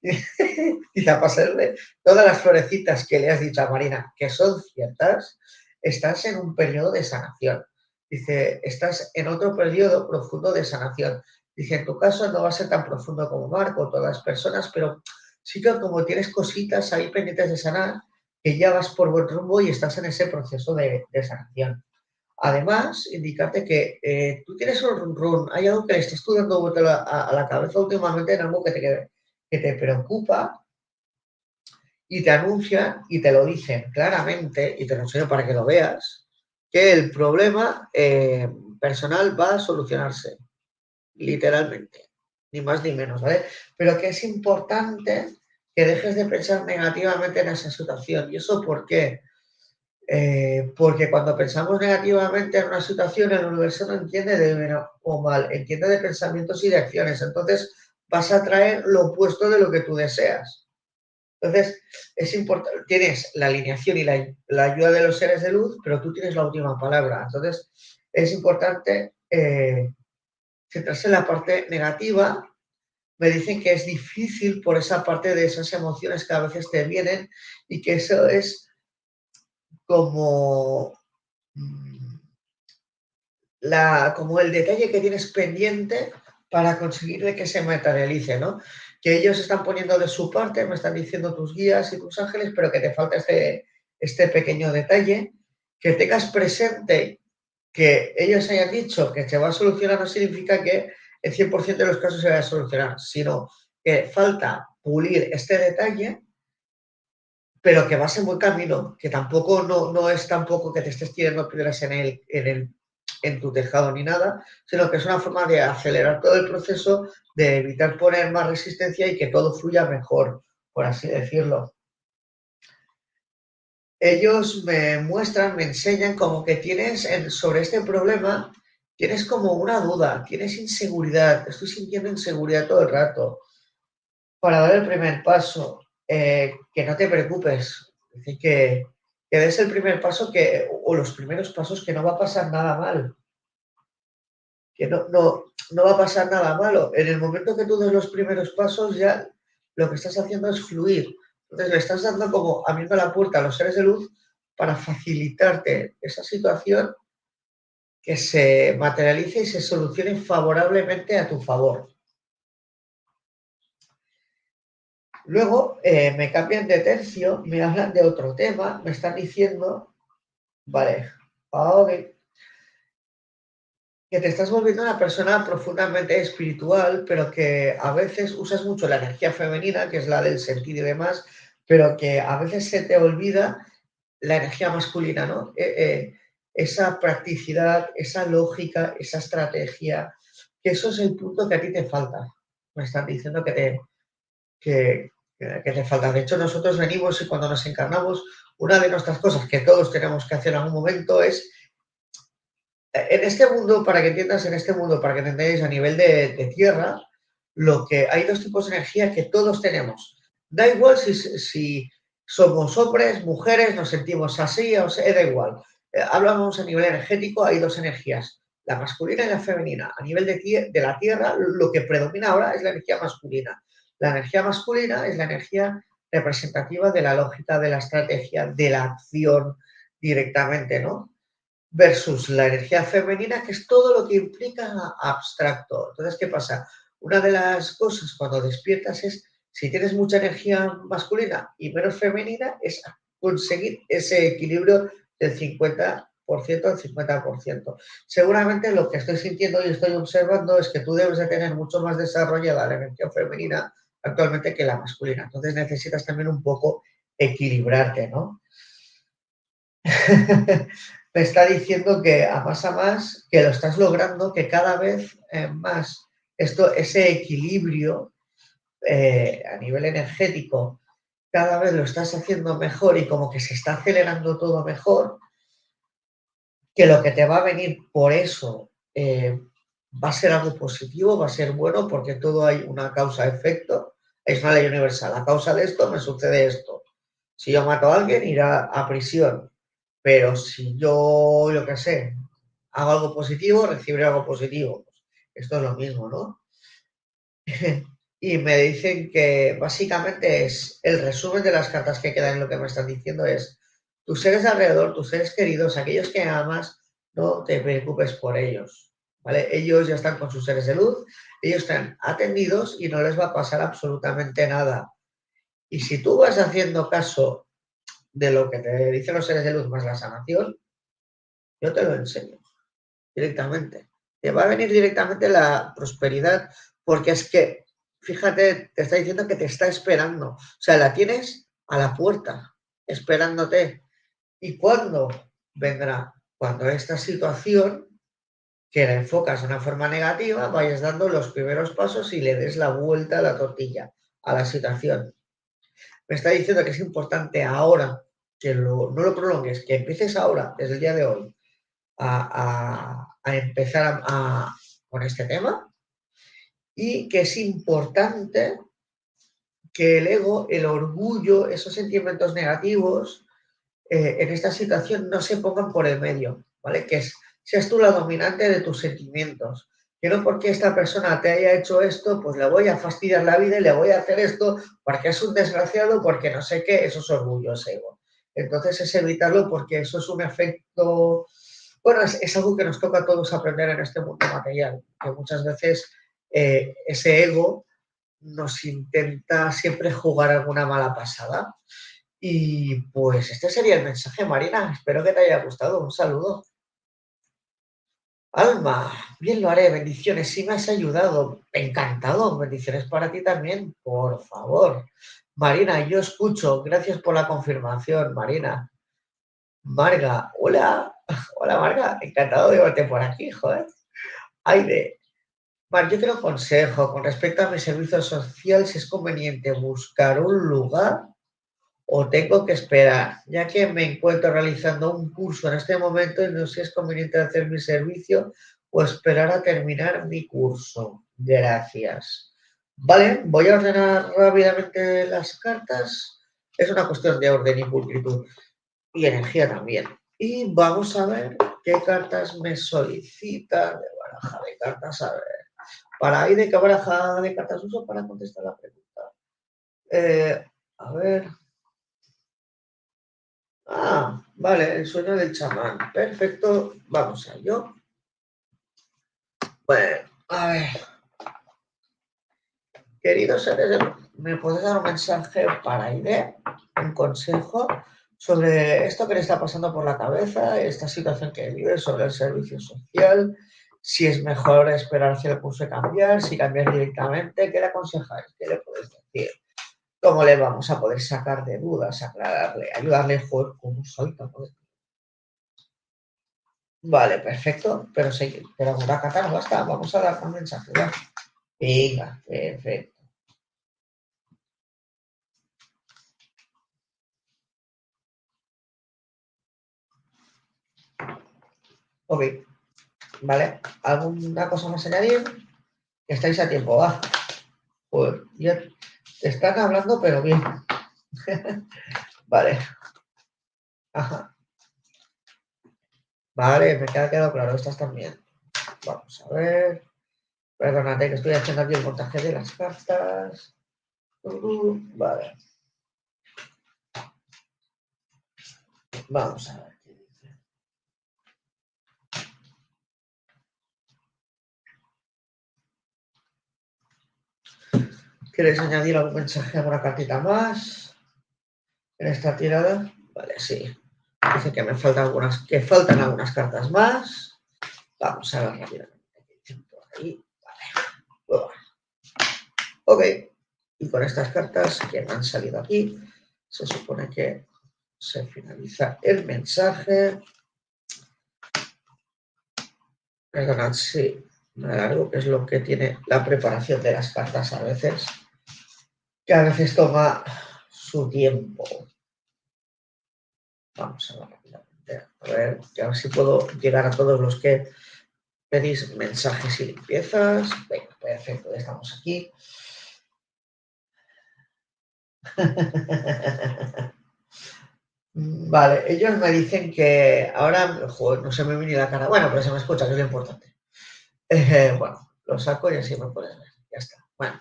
dice, a pasarle todas las florecitas que le has dicho a Marina, que son ciertas, estás en un periodo de sanación. Dice, estás en otro periodo profundo de sanación. Dice, en tu caso no va a ser tan profundo como Marco, todas las personas, pero sí que como tienes cositas ahí pendientes de sanar, que ya vas por buen rumbo y estás en ese proceso de, de sanación. Además, indicarte que eh, tú tienes un run, hay algo que le estás dando vuelta a, la cabeza últimamente en algo que te, que te preocupa y te anuncian y te lo dicen claramente, y te lo enseño para que lo veas, que el problema eh, personal va a solucionarse, literalmente, ni más ni menos, ¿vale? Pero que es importante que dejes de pensar negativamente en esa situación. ¿Y eso por qué? Eh, porque cuando pensamos negativamente en una situación, el universo no entiende de bien o mal, entiende de pensamientos y de acciones. Entonces vas a traer lo opuesto de lo que tú deseas. Entonces, es importante, tienes la alineación y la, ayuda de los seres de luz, pero tú tienes la última palabra. Entonces, es importante eh, centrarse en la parte negativa. Me dicen que es difícil por esa parte de esas emociones que a veces te vienen y que eso es como, mm, la, como el detalle que tienes pendiente para conseguir que se materialice, ¿no? Que ellos están poniendo de su parte, me están diciendo tus guías y tus ángeles, pero que te falta este, este pequeño detalle, que tengas presente que ellos hayan dicho que se va a solucionar no significa que el 100% de los casos se vaya a solucionar, sino que falta pulir este detalle pero que vas en buen camino, que tampoco no, no es tampoco que te estés tirando piedras en, el, en, el, en tu tejado ni nada, sino que es una forma de acelerar todo el proceso, de evitar poner más resistencia y que todo fluya mejor, por así decirlo. Ellos me muestran, me enseñan como que tienes sobre este problema, tienes como una duda, tienes inseguridad, estoy sintiendo inseguridad todo el rato. Para dar el primer paso, eh, que no te preocupes, que, que des el primer paso que, o los primeros pasos que no va a pasar nada mal. Que no, no, no va a pasar nada malo. En el momento que tú des los primeros pasos, ya lo que estás haciendo es fluir. Entonces le estás dando como abriendo la puerta a los seres de luz para facilitarte esa situación que se materialice y se solucione favorablemente a tu favor. Luego eh, me cambian de tercio, me hablan de otro tema, me están diciendo, vale, que te estás volviendo una persona profundamente espiritual, pero que a veces usas mucho la energía femenina, que es la del sentir y demás, pero que a veces se te olvida la energía masculina, ¿no? Eh, eh, esa practicidad, esa lógica, esa estrategia, que eso es el punto que a ti te falta. Me están diciendo que te, que, que hace falta. De hecho, nosotros venimos y cuando nos encarnamos, una de nuestras cosas que todos tenemos que hacer en algún momento es, en este mundo, para que entiendas, en este mundo, para que entendáis a nivel de, tierra, lo que hay dos tipos de energía que todos tenemos. Da igual si, si somos hombres, mujeres, nos sentimos así, o sea, da igual. Eh, hablamos a nivel energético, hay dos energías, la masculina y la femenina. A nivel de, de la tierra, lo que predomina ahora es la energía masculina. La energía masculina es la energía representativa de la lógica, de la estrategia, de la acción directamente, ¿no? Versus la energía femenina, que es todo lo que implica abstracto. Entonces, ¿qué pasa? una de las cosas cuando despiertas es, si tienes mucha energía masculina y menos femenina, es conseguir ese equilibrio del 50% al 50%. Seguramente lo que estoy sintiendo y estoy observando es que tú debes de tener mucho más desarrollada la energía femenina actualmente que la masculina. Entonces necesitas también un poco equilibrarte, ¿no? Me está diciendo que a más a más, que lo estás logrando, que cada vez eh, más esto, ese equilibrio eh, a nivel energético, cada vez lo estás haciendo mejor y como que se está acelerando todo mejor, que lo que te va a venir por eso eh, va a ser algo positivo, va a ser bueno, porque todo hay una causa-efecto, es una ley universal. A causa de esto me sucede esto. Si yo mato a alguien, irá a prisión. Pero si yo, lo que sé, hago algo positivo, recibiré algo positivo. Esto es lo mismo, ¿no? y me dicen que básicamente es el resumen de las cartas que quedan en lo que me están diciendo es tus seres alrededor, tus seres queridos, aquellos que amas, no te preocupes por ellos, Ellos ya están con sus seres de luz, ellos están atendidos y no les va a pasar absolutamente nada. Y si tú vas haciendo caso de lo que te dicen los seres de luz más la sanación, yo te lo enseño directamente. Te va a venir directamente la prosperidad, porque es que, fíjate, te está diciendo que te está esperando. O sea, la tienes a la puerta, esperándote. ¿Y cuándo vendrá? Cuando esta situación, que la enfocas de una forma negativa, vayas dando los primeros pasos y le des la vuelta a la tortilla, a la situación. Me está diciendo que es importante ahora que no lo prolongues, que empieces ahora, desde el día de hoy, a, empezar con este tema y que es importante que el ego, el orgullo, esos sentimientos negativos, eh, en esta situación no se pongan por el medio, ¿vale? Que seas tú la dominante de tus sentimientos. Que no porque esta persona te haya hecho esto, pues le voy a fastidiar la vida y le voy a hacer esto porque es un desgraciado, porque no sé qué, eso es orgullo, es ego. Entonces es evitarlo porque eso es un efecto, bueno, es, algo que nos toca a todos aprender en este mundo material, que muchas veces eh, ese ego nos intenta siempre jugar alguna mala pasada. Y pues este sería el mensaje, Marina. Espero que te haya gustado. Un saludo. Alma, bien lo haré. Bendiciones. Si me has ayudado. Encantado. Bendiciones para ti también. Por favor. Marina, yo escucho. Gracias por la confirmación, Marina. Marga, hola. Hola, Marga. Encantado de verte por aquí, joder. Aide. Vale, yo quiero un consejo con respecto a mi servicio social, si es conveniente buscar un lugar o tengo que esperar, ya que me encuentro realizando un curso en este momento y no sé si es conveniente hacer mi servicio o esperar a terminar mi curso. Gracias. Vale, voy a ordenar rápidamente las cartas. Es una cuestión de orden y pulcritud y energía también. Y vamos a ver qué cartas me solicitan de baraja de cartas. A ver, para ahí de qué baraja de cartas uso para contestar la pregunta. Eh, a ver. Ah, vale, el sueño del chamán. Perfecto, vamos a ello. Bueno, a ver. Queridos seres, ¿me puedes dar un mensaje para idea, un consejo sobre esto que le está pasando por la cabeza, esta situación que vive, sobre el servicio social, si es mejor esperar hacia el curso cambiar, si cambiar directamente, ¿qué le aconsejáis? ¿Qué le podéis decir? ¿Cómo le vamos a poder sacar de dudas, aclararle, ayudarle a jugar como soy Vale, perfecto, pero sí, pero no basta, vamos a dar un mensaje. Venga, perfecto. Ok, vale, ¿alguna cosa más añadir? Estáis a tiempo, va. Pues ya están hablando, pero bien. vale. Ajá. Vale, me queda quedado claro. Estas también. Vamos a ver. Perdónate que estoy haciendo aquí el montaje de las cartas. Vale. Vamos a ver. ¿Quieres añadir algún mensaje, alguna cartita más en esta tirada? Vale, sí. Dice que me faltan algunas, que faltan algunas cartas más. Vamos a ver rápidamente. Ok. Y con estas cartas que me han salido aquí, se supone que se finaliza el mensaje. Perdonad, sí, me alargo, que es lo que tiene la preparación de las cartas a veces, que a veces toma su tiempo. Vamos a ver rápidamente, a ver, a ver si puedo llegar a todos los que pedís mensajes y limpiezas. Venga, perfecto, ya estamos aquí. Vale, ellos me dicen que ahora, joder, no se me viene la cara. Bueno, pero se me escucha, que es lo importante. Eh, bueno, lo saco y así me puedes ver. Ya está. Bueno,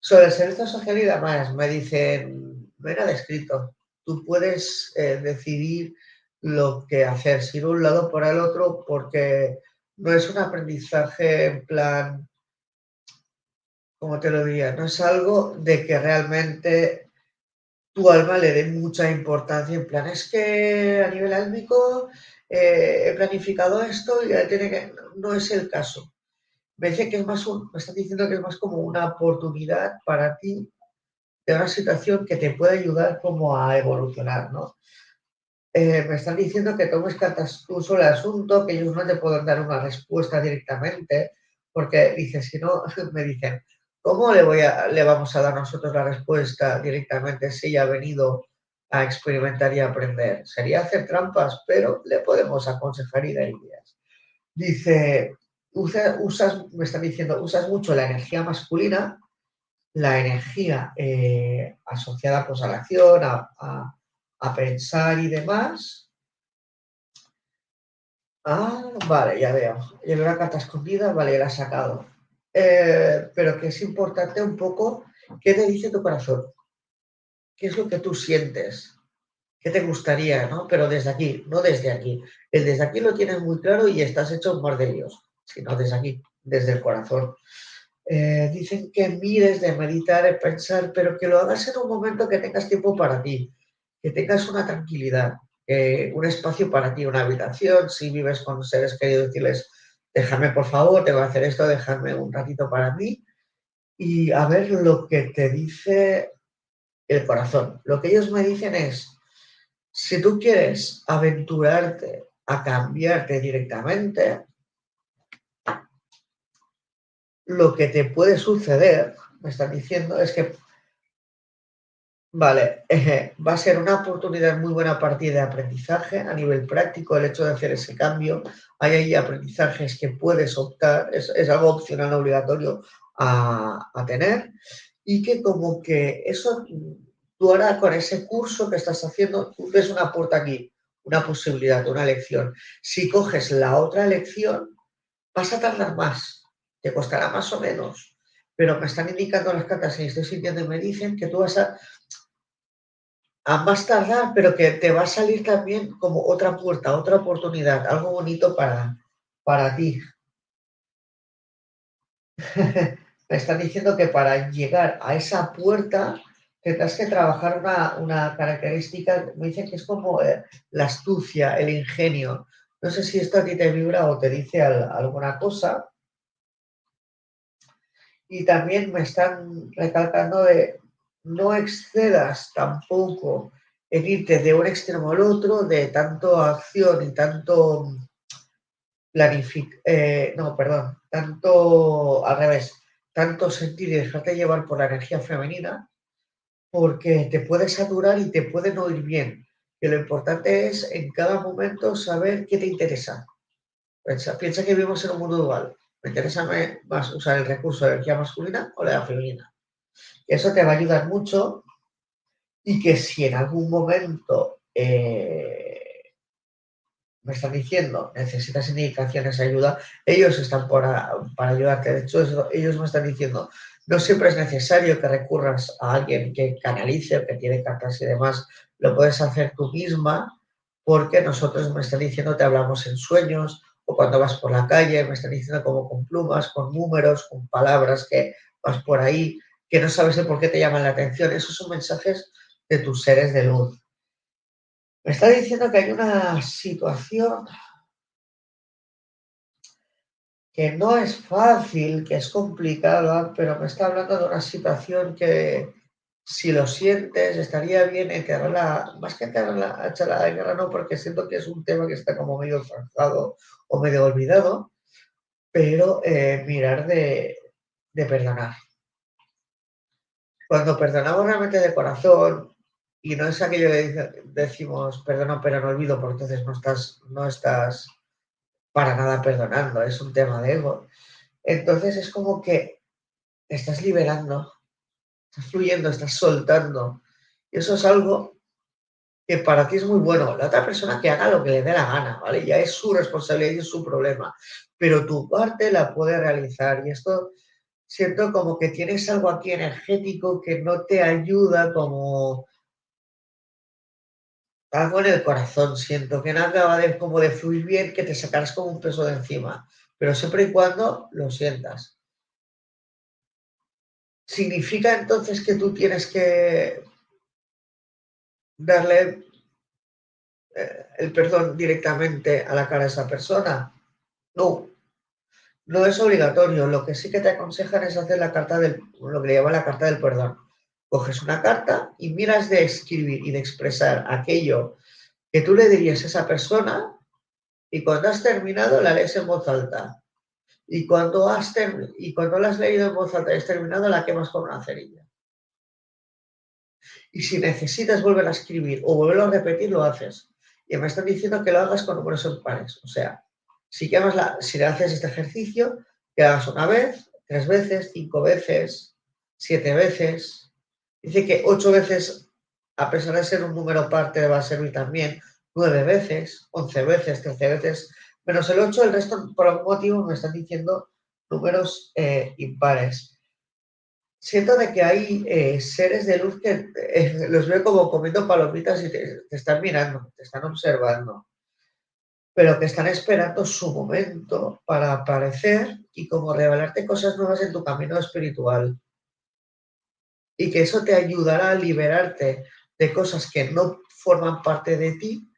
sobre el servicio social y demás, me dicen, no era descrito. Tú puedes eh, decidir lo que hacer, si ir un lado por el otro, porque no es un aprendizaje en plan, como te lo diría, no es algo de que realmente tu alma le dé mucha importancia en plan, es que a nivel álmico eh, he planificado esto y tiene que... No es el caso. Me dice que es más un, me están diciendo que es más como una oportunidad para ti de una situación que te puede ayudar como a evolucionar, ¿no? Eh, me están diciendo que tomes cartas tú solo el asunto, que ellos no te pueden dar una respuesta directamente, porque dice, si no, me dicen, ¿Cómo le, voy a, le vamos a dar nosotros la respuesta directamente si ella ha venido a experimentar y aprender? Sería hacer trampas, pero le podemos aconsejar y dar ideas. Dice, usas, me están diciendo, usas mucho la energía masculina, la energía eh, asociada pues, a la acción, a, a pensar y demás. Ah, vale, ya veo. Llevo una carta escondida, vale, la he sacado. Eh, pero que es importante un poco qué te dice tu corazón, qué es lo que tú sientes, qué te gustaría, ¿no? Pero desde aquí, no desde aquí. El desde aquí lo tienes muy claro y estás hecho mar de Dios, sino desde aquí, desde el corazón. Eh, dicen que mires de meditar, de pensar, pero que lo hagas en un momento que tengas tiempo para ti, que tengas una tranquilidad, un espacio para ti, una habitación, si vives con seres queridos, decirles, déjame por favor, tengo que hacer esto, déjame un ratito para mí y a ver lo que te dice el corazón. Lo que ellos me dicen es, si tú quieres aventurarte a cambiarte directamente, lo que te puede suceder, me están diciendo, es que Vale, va a ser una oportunidad muy buena partida de aprendizaje a nivel práctico, el hecho de hacer ese cambio. Hay ahí aprendizajes que puedes optar, es, algo opcional obligatorio a, tener y que como que eso tú ahora con ese curso que estás haciendo, tú ves una puerta aquí, una posibilidad, una lección. Si coges la otra lección, vas a tardar más, te costará más o menos, pero me están indicando las cartas y estoy sintiendo y me dicen que tú vas a, a más tardar, pero que te va a salir también como otra puerta, otra oportunidad, algo bonito para, para ti. me están diciendo que para llegar a esa puerta tendrás que trabajar una, característica, me dicen que es como eh, la astucia, el ingenio. No sé si esto a ti te vibra o te dice alguna cosa. Y también me están recalcando de no excedas tampoco en irte de un extremo al otro, de tanto acción y tanto planific eh, no, perdón, tanto al revés, tanto sentir y dejarte llevar por la energía femenina, porque te puede saturar y te puede no ir bien. Y lo importante es en cada momento saber qué te interesa. Piensa, piensa que vivimos en un mundo dual. ¿Me interesa más usar el recurso de energía masculina o la femenina? Eso te va a ayudar mucho y que si en algún momento eh, me están diciendo necesitas indicaciones, ayuda, ellos están para, para ayudarte. De hecho, ellos me están diciendo, no siempre es necesario que recurras a alguien que canalice o que tiene cartas y demás, lo puedes hacer tú misma porque nosotros me están diciendo te hablamos en sueños o cuando vas por la calle me están diciendo como con plumas, con números, con palabras que vas por ahí que no sabes el por qué te llaman la atención. Esos son mensajes de tus seres de luz. Me está diciendo que hay una situación que no es fácil, que es complicada, pero me está hablando de una situación que si lo sientes estaría bien enterrarla, más que enterrarla, echarla de guerra, no, porque siento que es un tema que está como medio zanjado o medio olvidado, pero eh, mirar de, perdonar. Cuando perdonamos realmente de corazón, y no es aquello que decimos perdono pero no olvido, porque entonces no estás, no estás para nada perdonando, es un tema de ego. Entonces es como que estás liberando, estás fluyendo, estás soltando. Y eso es algo que para ti es muy bueno. La otra persona que haga lo que le dé la gana, ¿vale? Ya es su responsabilidad y es su problema. Pero tu parte la puede realizar. Y esto siento como que tienes algo aquí energético que no te ayuda como algo en el corazón, siento que no acaba de, como de fluir bien, que te sacarás como un peso de encima, pero siempre y cuando lo sientas. ¿Significa entonces que tú tienes que darle eh, el perdón directamente a la cara de esa persona? No, no es obligatorio. Lo que sí que te aconsejan es hacer la carta del, lo que le llaman la carta del perdón. Coges una carta y miras de escribir y de expresar aquello que tú le dirías a esa persona y cuando has terminado la lees en voz alta. Y cuando, has y cuando la has leído en voz alta y has terminado, la quemas con una cerilla. Y si necesitas volver a escribir o volverlo a repetir, lo haces. Y me están diciendo que lo hagas con números pares. O sea, si, la, si le haces este ejercicio, que hagas una vez, tres veces, cinco veces, siete veces. Dice que ocho veces, a pesar de ser un número parte, va a servir también nueve veces, once veces, trece veces, menos el ocho, el resto por algún motivo me están diciendo números eh, impares. Siento de que hay eh, seres de luz que eh, los veo como comiendo palomitas y te están mirando, te están observando pero que están esperando su momento para aparecer y como revelarte cosas nuevas en tu camino espiritual. Y que eso te ayudará a liberarte de cosas que no forman parte de ti,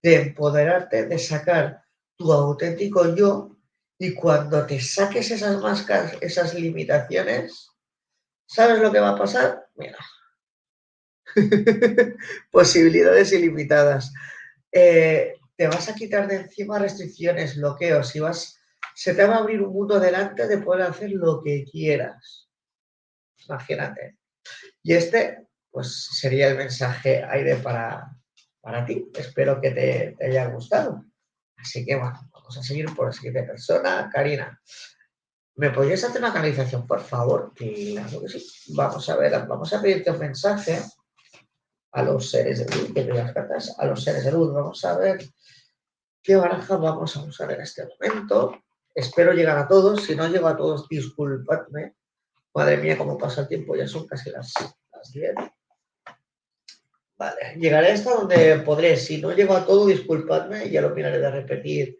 de empoderarte, de sacar tu auténtico yo y cuando te saques esas máscaras, esas limitaciones, ¿sabes lo que va a pasar? Mira, posibilidades ilimitadas. Eh, te vas a quitar de encima restricciones, bloqueos, y vas, se te va a abrir un mundo delante de poder hacer lo que quieras. Imagínate. Y este, pues sería el mensaje aire para, para ti. Espero que te, haya gustado. Así que bueno, vamos a seguir por la siguiente persona. Karina, ¿me podrías hacer una canalización, por favor? Claro que sí. Vamos a ver, vamos a pedirte un mensaje a los seres de luz, que las cartas, a los seres de luz. Vamos a ver qué baraja vamos a usar en este momento. Espero llegar a todos. Si no llego a todos, disculpadme. Madre mía, cómo pasa el tiempo. Ya son casi las, las 10. Vale, llegaré hasta donde podré. Si no llego a todo, disculpadme. Ya lo miraré de repetir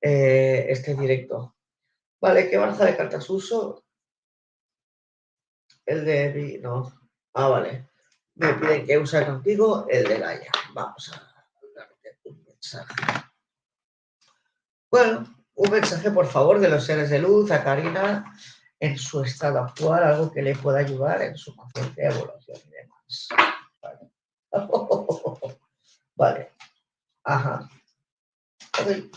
eh, este directo. Vale, ¿qué baraja de cartas uso? El de... No. Ah, vale. Me piden que use contigo el de Gaia. Vamos a darte un mensaje. Bueno, un mensaje por favor de los seres de luz a Karina en su estado actual, algo que le pueda ayudar en su conciencia, evolución y demás. Vale. vale. Ajá. Okay.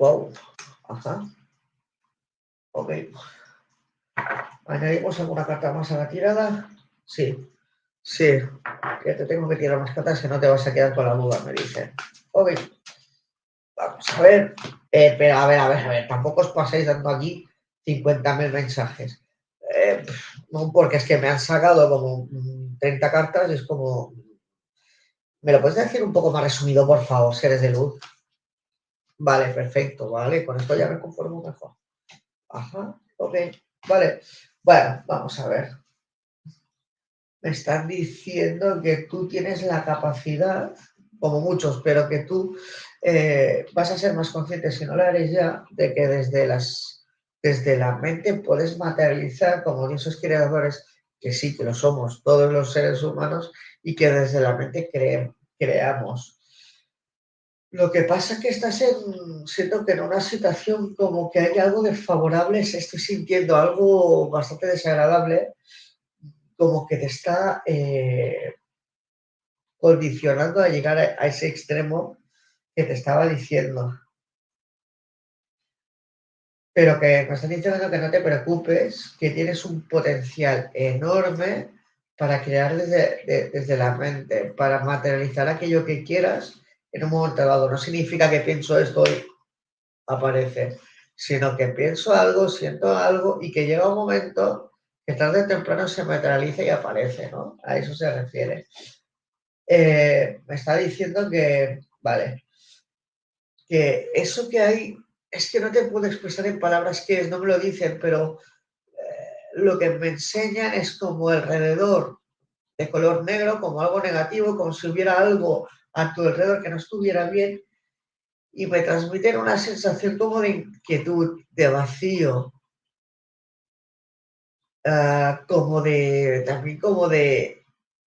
Wow. Ajá. Ok. ¿Añadimos alguna carta más a la tirada? Sí. Sí, que te tengo que tirar más cartas que no te vas a quedar con la duda, me dice. Ok, vamos a ver. Eh, pero a ver, a ver, a ver, tampoco os paséis dando aquí 50.000 mensajes. Eh, no, porque es que me han sacado como 30 cartas y es como... ¿Me lo puedes decir un poco más resumido, por favor, seres de luz? Vale, perfecto, vale, con esto ya me conformo mejor. Ajá, ok, vale. Bueno, vamos a ver me están diciendo que tú tienes la capacidad como muchos, pero que tú eh, vas a ser más consciente, si no lo eres ya, de que desde, las, desde la mente puedes materializar como dioses creadores, que sí, que lo somos todos los seres humanos, y que desde la mente creamos. Lo que pasa es que estás en, siento que en una situación como que hay algo desfavorable, estoy sintiendo algo bastante desagradable, como que te está eh, condicionando a llegar a, ese extremo que te estaba diciendo. Pero que me estás diciendo que no te preocupes, que tienes un potencial enorme para crear desde, desde la mente, para materializar aquello que quieras en un momento dado. No significa que pienso esto y aparece, sino que pienso algo, siento algo y que llega un momento que tarde o temprano se materializa y aparece, ¿no? A eso se refiere. Eh, me está diciendo que, vale, que eso que hay, es que no te puedo expresar en palabras que no me lo dicen, pero eh, lo que me enseñan es como alrededor de color negro, como algo negativo, como si hubiera algo a tu alrededor que no estuviera bien y me transmiten una sensación como de inquietud, de vacío, ah, como de, también como de,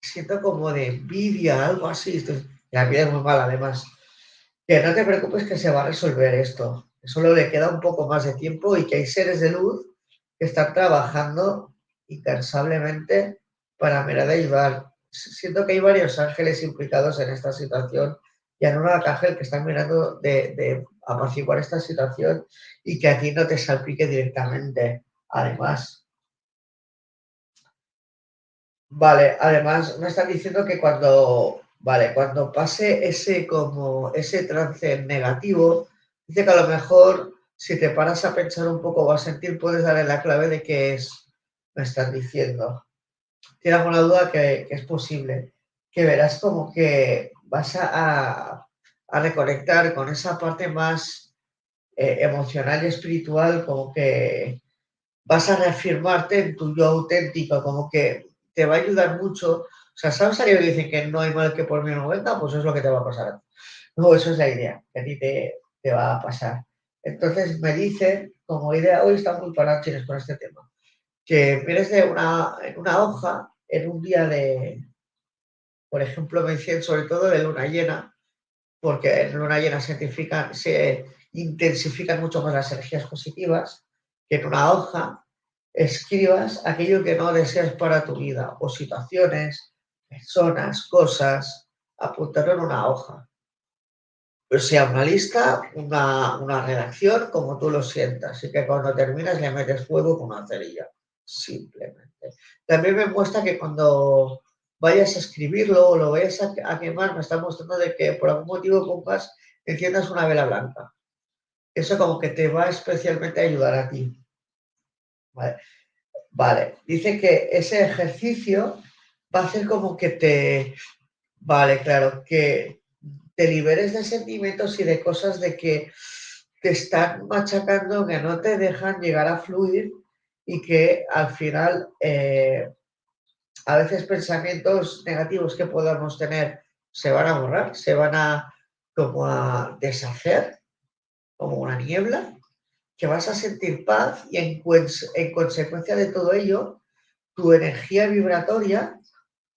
siento como de envidia, algo así. la vida es muy mala además. Que no te preocupes que se va a resolver esto. Solo le queda un poco más de tiempo y que hay seres de luz que están trabajando incansablemente para mirar de ayudar siento que hay varios ángeles implicados en esta situación y en un arcángel que están mirando de, apaciguar esta situación y que a ti no te salpique directamente. Además, vale, además me están diciendo que cuando, vale, cuando pase ese como ese trance negativo, dice que a lo mejor si te paras a pensar un poco o a sentir, puedes darle la clave de qué es, me están diciendo tienes alguna duda que, es posible, que verás como que vas a, reconectar con esa parte más eh, emocional y espiritual, como que vas a reafirmarte en tu yo auténtico, como que te va a ayudar mucho. O sea, ¿sabes a que dicen que no hay mal que por mí no venga? Pues eso es lo que te va a pasar. No, eso es la idea, que a ti te, te va a pasar. Entonces me dicen, como idea, hoy están muy paráchines con este tema que vienes de una, en una hoja, en un día de, por ejemplo, me dicen sobre todo de luna llena, porque en luna llena se, se intensifican mucho más las energías positivas, que en una hoja escribas aquello que no deseas para tu vida, o situaciones, personas, cosas, apuntarlo en una hoja. Pues sea una lista, una, una redacción, como tú lo sientas, y que cuando terminas le metes fuego con una cerilla simplemente. También me muestra que cuando vayas a escribirlo o lo vayas a, quemar, me está mostrando de que por algún motivo pongas, enciendas una vela blanca. Eso como que te va especialmente a ayudar a ti. Vale. vale. Dice que ese ejercicio va a hacer como que te, vale, claro, que te liberes de sentimientos y de cosas de que te están machacando, que no te dejan llegar a fluir y que al final eh, a veces pensamientos negativos que podamos tener se van a borrar, se van a como a deshacer como una niebla, que vas a sentir paz y en, en consecuencia de todo ello, tu energía vibratoria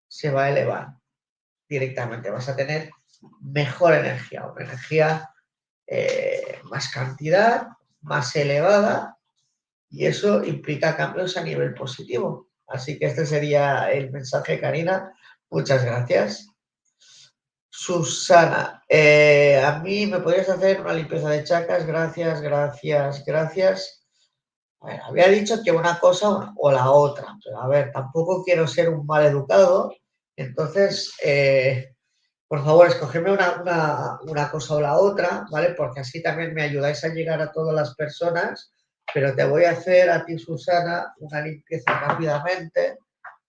se va a elevar directamente, vas a tener mejor energía, una energía eh, más cantidad, más elevada y eso implica cambios a nivel positivo. Así que este sería el mensaje, Karina. Muchas gracias. Susana, eh, a mí me podrías hacer una limpieza de chacas. Gracias, gracias, gracias. había dicho que una cosa o la otra, pero a ver, tampoco quiero ser un mal educado. Entonces, eh, por favor, escogedme una, una cosa o la otra, ¿vale? Porque así también me ayudáis a llegar a todas las personas pero te voy a hacer a ti, Susana, una limpieza rápidamente.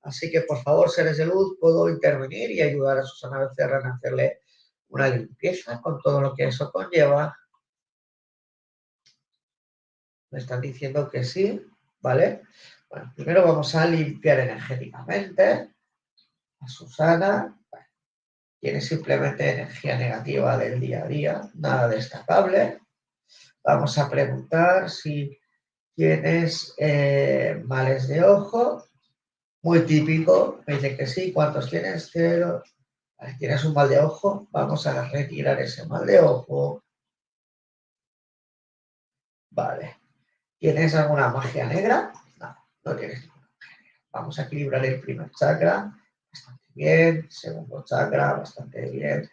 Así que, por favor, seres de luz, puedo intervenir y ayudar a Susana Becerra en hacerle una limpieza con todo lo que eso conlleva. Me están diciendo que sí, ¿vale? Bueno, primero vamos a limpiar energéticamente a Susana. tienes simplemente energía negativa del día a día, nada destacable. Vamos a preguntar si tienes eh, males de ojo, muy típico, me dice que sí, ¿cuántos tienes? Cero. tienes un mal de ojo, vamos a retirar ese mal de ojo. Vale. ¿Tienes alguna magia negra? No, no tienes ninguna magia negra. Vamos a equilibrar el primer chakra, bastante bien. Segundo chakra, bastante bien.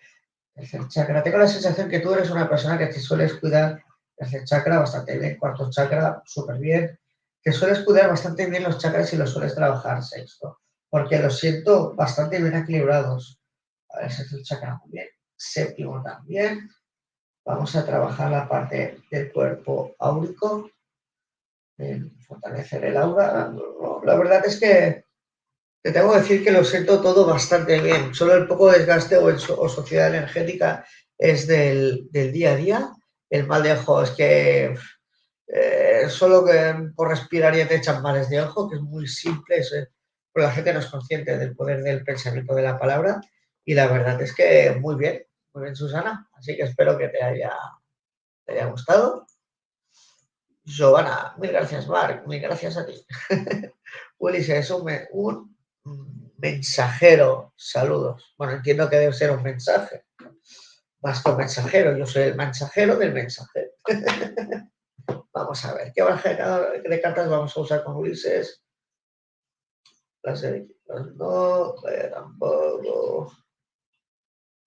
Tercer chakra, tengo la sensación que tú eres una persona que te sueles cuidar tercer chakra bastante bien, cuarto chakra súper bien, que sueles cuidar bastante bien los chakras y los sueles trabajar sexto, porque los siento bastante bien equilibrados. A ver, sexto chakra muy bien, séptimo también. Vamos a trabajar la parte del cuerpo áurico, fortalecer el aura. La verdad es que te tengo que decir que lo siento todo bastante bien. Solo el poco desgaste o, sociedad energética es del, del día a día el mal de ojo es que eh, solo que por respirar ya te echan males de ojo, que es muy simple, es, pues la gente no es consciente del poder del pensamiento de la palabra y la verdad es que muy bien, muy bien Susana, así que espero que te haya, te haya gustado. Giovanna, mil gracias Mark, mil gracias a ti. Willy se es un mensajero, saludos. Bueno, entiendo que debe ser un mensaje que mensajero, yo soy el mensajero del mensajero. vamos a ver, ¿qué baraja de cartas vamos a usar con Ulises? Las de no, tampoco.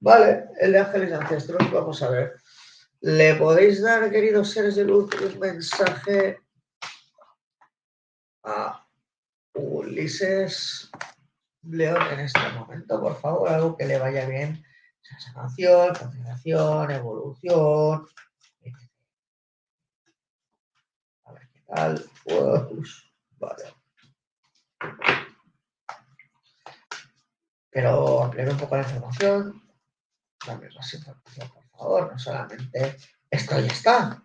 Vale, el de ángeles ancestros, vamos a ver. ¿Le podéis dar, queridos seres de luz, un mensaje a Ulises León en este momento, por favor? Algo que le vaya bien sanación, concentración, evolución. A ver qué tal. vale. Pero ampliar un poco la información. Dame más información, por favor. No solamente esto ya está.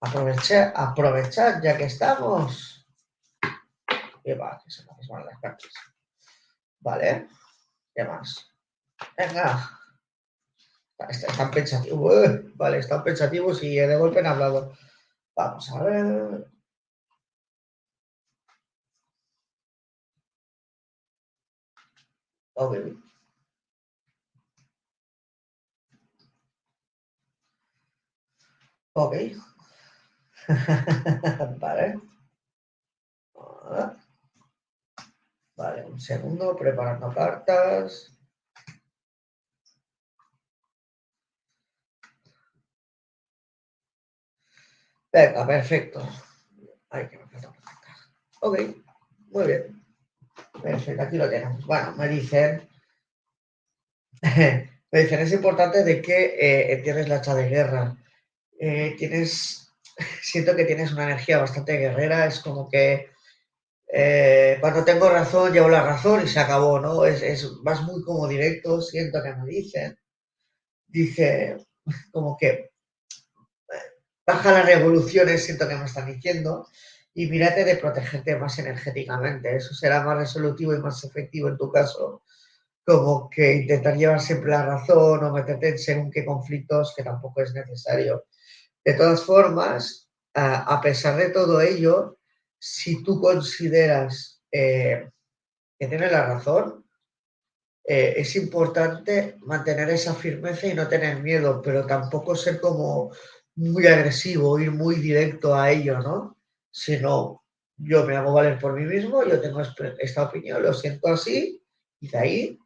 Aprovechar, aprovechar ya que estamos. Y va, que se me las cartas. Vale. ¿Qué más? Venga. Están pensativos. Vale, están pensativos y de golpe han hablado. Vamos a ver. Ok. Ok. vale. Vale, un segundo, preparando cartas. Venga, perfecto. Ay, que me falta Ok, muy bien. Perfecto, aquí lo tenemos. Bueno, me dicen, me dicen, es importante de que eh, entiendes la hacha de guerra. Eh, tienes, siento que tienes una energía bastante guerrera, es como que eh, cuando tengo razón, llevo la razón y se acabó, ¿no? Es, es, vas muy como directo, siento que me dicen. Dice, como que baja las revoluciones, siento que me están diciendo, y mírate de protegerte más energéticamente. Eso será más resolutivo y más efectivo en tu caso, como que intentar llevar siempre la razón o meterte en según qué conflictos, que tampoco es necesario. De todas formas, a pesar de todo ello, si tú consideras eh, que tienes la razón, eh, es importante mantener esa firmeza y no tener miedo, pero tampoco ser como muy agresivo, ir muy directo a ello, ¿no? Sino, yo me hago valer por mí mismo, yo tengo esta opinión, lo siento así, y de ahí,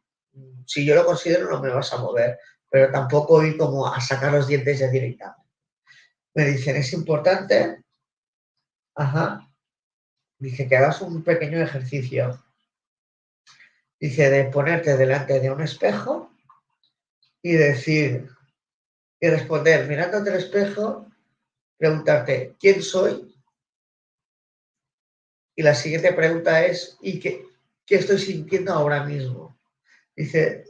si yo lo considero, no me vas a mover, pero tampoco ir como a sacar los dientes ya directamente. Me dicen, es importante, ajá, dice que hagas un pequeño ejercicio. Dice de ponerte delante de un espejo y decir, y responder mirándote al espejo, preguntarte, ¿quién soy? Y la siguiente pregunta es, ¿y qué, qué estoy sintiendo ahora mismo? Dice,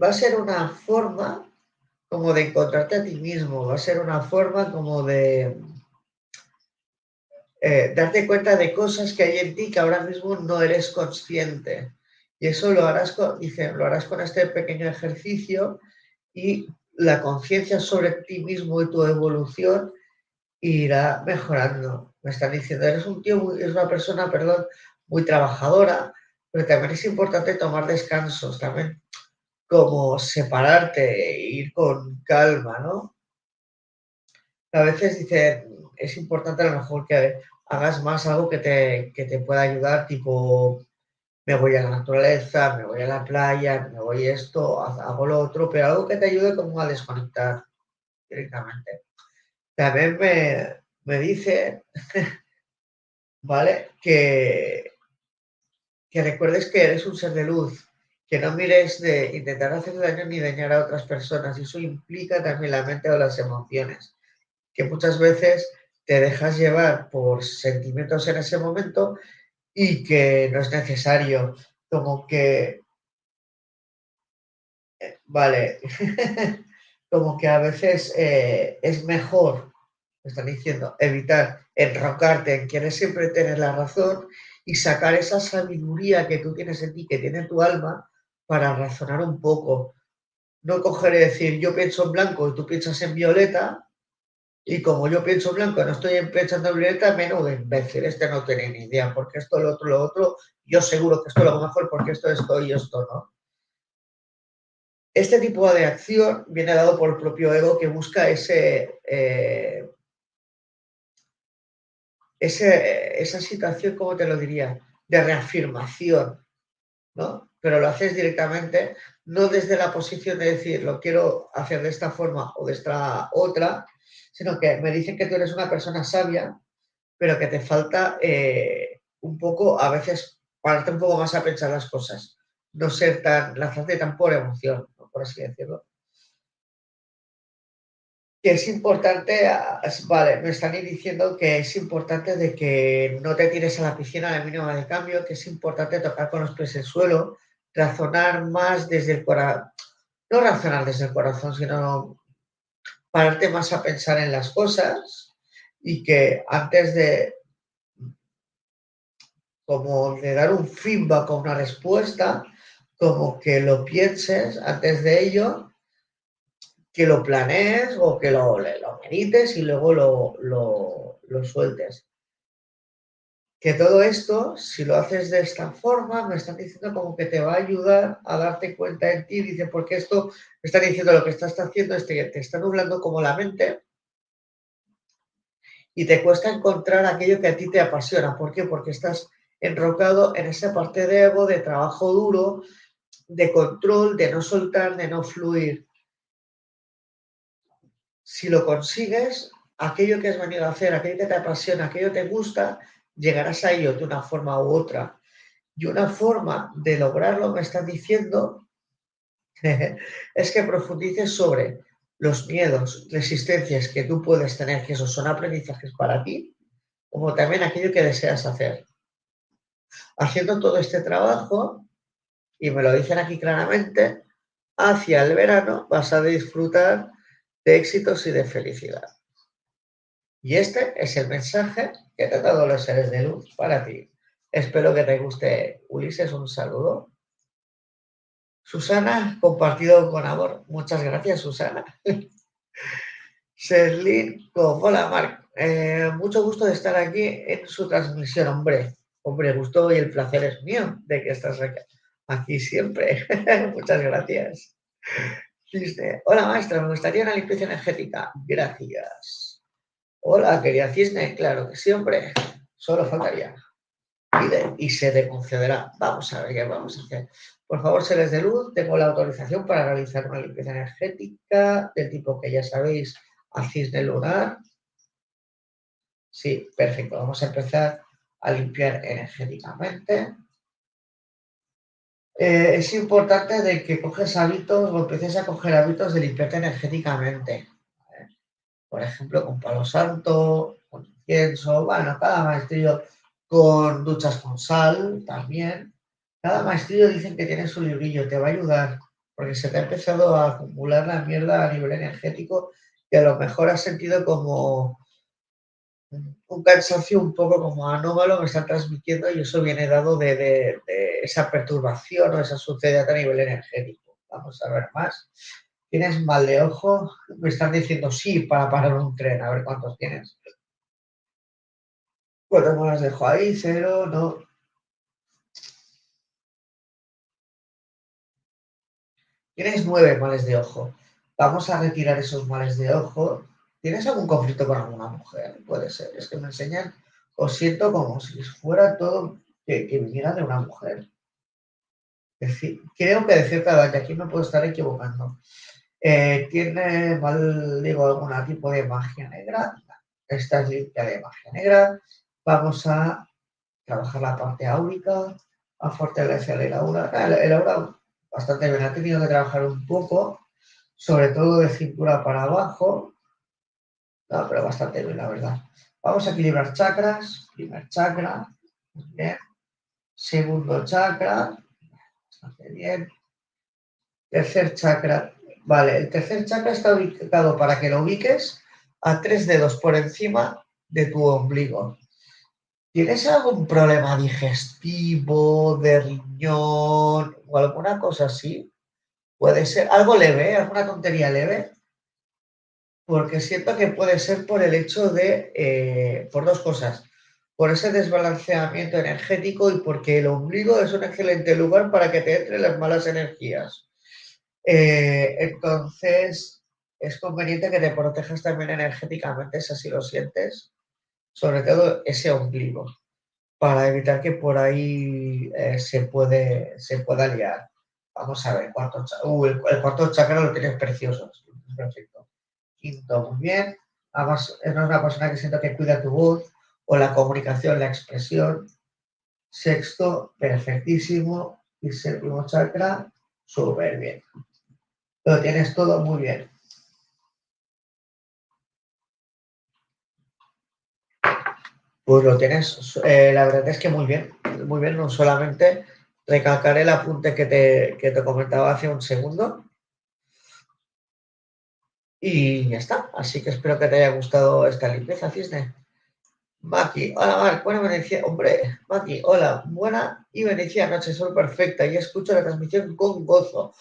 va a ser una forma como de encontrarte a ti mismo, va a ser una forma como de eh, darte cuenta de cosas que hay en ti que ahora mismo no eres consciente. Y eso lo harás con, dice, lo harás con este pequeño ejercicio y la conciencia sobre ti mismo y tu evolución irá mejorando. Me están diciendo, eres un tío, es una persona, perdón, muy trabajadora, pero también es importante tomar descansos, también como separarte, e ir con calma, ¿no? A veces dicen, es importante a lo mejor que hagas más algo que te, que te pueda ayudar, tipo, me voy a la naturaleza, me voy a la playa, me voy esto, hago lo otro, pero algo que te ayude como a desconectar directamente. También me, me dice, ¿vale? Que, que recuerdes que eres un ser de luz, que no mires de intentar hacer daño ni dañar a otras personas. Y eso implica también la mente o las emociones, que muchas veces te dejas llevar por sentimientos en ese momento y que no es necesario, como que, eh, vale, como que a veces eh, es mejor, me están diciendo, evitar enrocarte en quieres siempre tener la razón y sacar esa sabiduría que tú tienes en ti, que tiene tu alma, para razonar un poco. No coger y decir, yo pienso en blanco y tú piensas en violeta, y como yo pienso en blanco no estoy pensando en violeta, menos de imbécil, este no tiene ni idea, porque esto, lo otro, lo otro, yo seguro que esto es lo mejor porque esto, esto y esto no. Este tipo de acción viene dado por el propio ego que busca ese, eh, ese, esa situación, ¿cómo te lo diría?, de reafirmación, ¿no? Pero lo haces directamente, no desde la posición de decir, lo quiero hacer de esta forma o de esta otra, sino que me dicen que tú eres una persona sabia, pero que te falta eh, un poco, a veces, pararte un poco más a pensar las cosas, no ser tan, lanzarte tan por emoción, por así decirlo. Que es importante, vale, me están diciendo que es importante de que no te tires a la piscina a la mínima de cambio, que es importante tocar con los pies el suelo, razonar más desde el corazón, no razonar desde el corazón, sino pararte más a pensar en las cosas y que antes de como de dar un feedback o una respuesta, como que lo pienses antes de ello que lo planees o que lo, lo medites y luego lo, lo, sueltes. Que todo esto, si lo haces de esta forma, me están diciendo como que te va a ayudar a darte cuenta en ti. Dice, porque esto me están diciendo lo que estás haciendo es que te está nublando como la mente y te cuesta encontrar aquello que a ti te apasiona. ¿Por qué? Porque estás enrocado en esa parte de ego, de trabajo duro, de control, de no soltar, de no fluir si lo consigues, aquello que has venido a hacer, aquello que te apasiona, aquello que te gusta, llegarás a ello de una forma u otra. Y una forma de lograrlo, me están diciendo, es que profundices sobre los miedos, resistencias que tú puedes tener, que esos son aprendizajes para ti, como también aquello que deseas hacer. Haciendo todo este trabajo, y me lo dicen aquí claramente, hacia el verano vas a disfrutar de éxitos y de felicidad. Y este es el mensaje que te ha dado los seres de luz para ti. Espero que te guste, Ulises. Un saludo. Susana, compartido con amor. Muchas gracias, Susana. Serlin, hola, Marc. Eh, mucho gusto de estar aquí en su transmisión, hombre. Hombre, gusto y el placer es mío de que estás aquí siempre. Muchas gracias. Hola maestra, me gustaría una limpieza energética. Gracias. Hola, querida Cisne. Claro que siempre. Solo faltaría. Y se te concederá. Vamos a ver qué vamos a hacer. Por favor, seres de luz, tengo la autorización para realizar una limpieza energética del tipo que ya sabéis, a cisne lunar. Sí, perfecto. Vamos a empezar a limpiar energéticamente. Eh, es importante de que coges hábitos o empieces a coger hábitos de limpiarte energéticamente. Por ejemplo, con palo santo, con incienso, bueno, cada maestrillo con duchas con sal también. Cada maestrillo dicen que tiene su librillo, te va a ayudar, porque se te ha empezado a acumular la mierda a nivel energético y a lo mejor has sentido como un cansancio un poco como anómalo me están transmitiendo y eso viene dado de, esa perturbación o esa suciedad a nivel energético. Vamos a ver más. ¿Tienes mal de ojo? Me están diciendo sí para parar un tren. A ver cuántos tienes. Bueno, no las dejo ahí, cero, no. Tienes nueve males de ojo. Vamos a retirar esos males de ojo ¿Tienes algún conflicto con alguna mujer? Puede ser. Es que me enseñan, os siento como si fuera todo que, viniera de una mujer. Creo que de cierta edad, que aquí me puedo estar equivocando. Eh, ¿Tiene, mal, digo, algún tipo de magia negra? Esta es limpia de magia negra. Vamos a trabajar la parte áurica, a fortalecer el aura. Ah, el aura bastante bien, ha tenido que trabajar un poco, sobre todo de cintura para abajo, no, pero bastante bien, la verdad. Vamos a equilibrar chakras. Primer chakra, bien. Segundo chakra, bien. Tercer chakra, vale. El tercer chakra está ubicado para que lo ubiques a tres dedos por encima de tu ombligo. ¿Tienes algún problema digestivo, de riñón o alguna cosa así? Puede ser algo leve, alguna tontería leve porque siento que puede ser por el hecho de, eh, por dos cosas, por ese desbalanceamiento energético y porque el ombligo es un excelente lugar para que te entren las malas energías. Eh, entonces, es conveniente que te protejas también energéticamente, si así lo sientes, sobre todo ese ombligo, para evitar que por ahí eh, se, puede, se pueda liar. Vamos a ver, cuarto, uh, el, el cuarto chakra lo tienes precioso, perfecto. Quinto, muy bien. Además, es una persona que siento que cuida tu voz o la comunicación, la expresión. Sexto, perfectísimo. Y séptimo chakra, súper bien. Lo tienes todo muy bien. Pues lo tienes, eh, la verdad es que muy bien, muy bien, no solamente recalcar el apunte que te, que te comentaba hace un segundo, y ya está. Así que espero que te haya gustado esta limpieza, Cisne. Maki, hola Marc, buena Venecia, hombre, Maki, hola, buena y Venecia, noche sol perfecta y escucho la transmisión con gozo.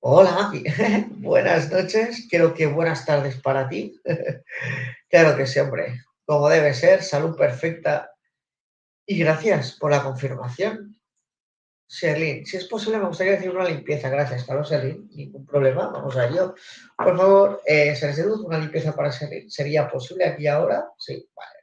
Hola Maki, buenas noches, creo que buenas tardes para ti. claro que sí, hombre, como debe ser, salud perfecta y gracias por la confirmación. Sherlyn, si es posible, me gustaría decir una limpieza. Gracias, Carlos Sherlyn. Ningún problema, vamos a ello. Por favor, eh, se una limpieza para Sherlyn. ¿Sería posible aquí ahora? Sí, vale.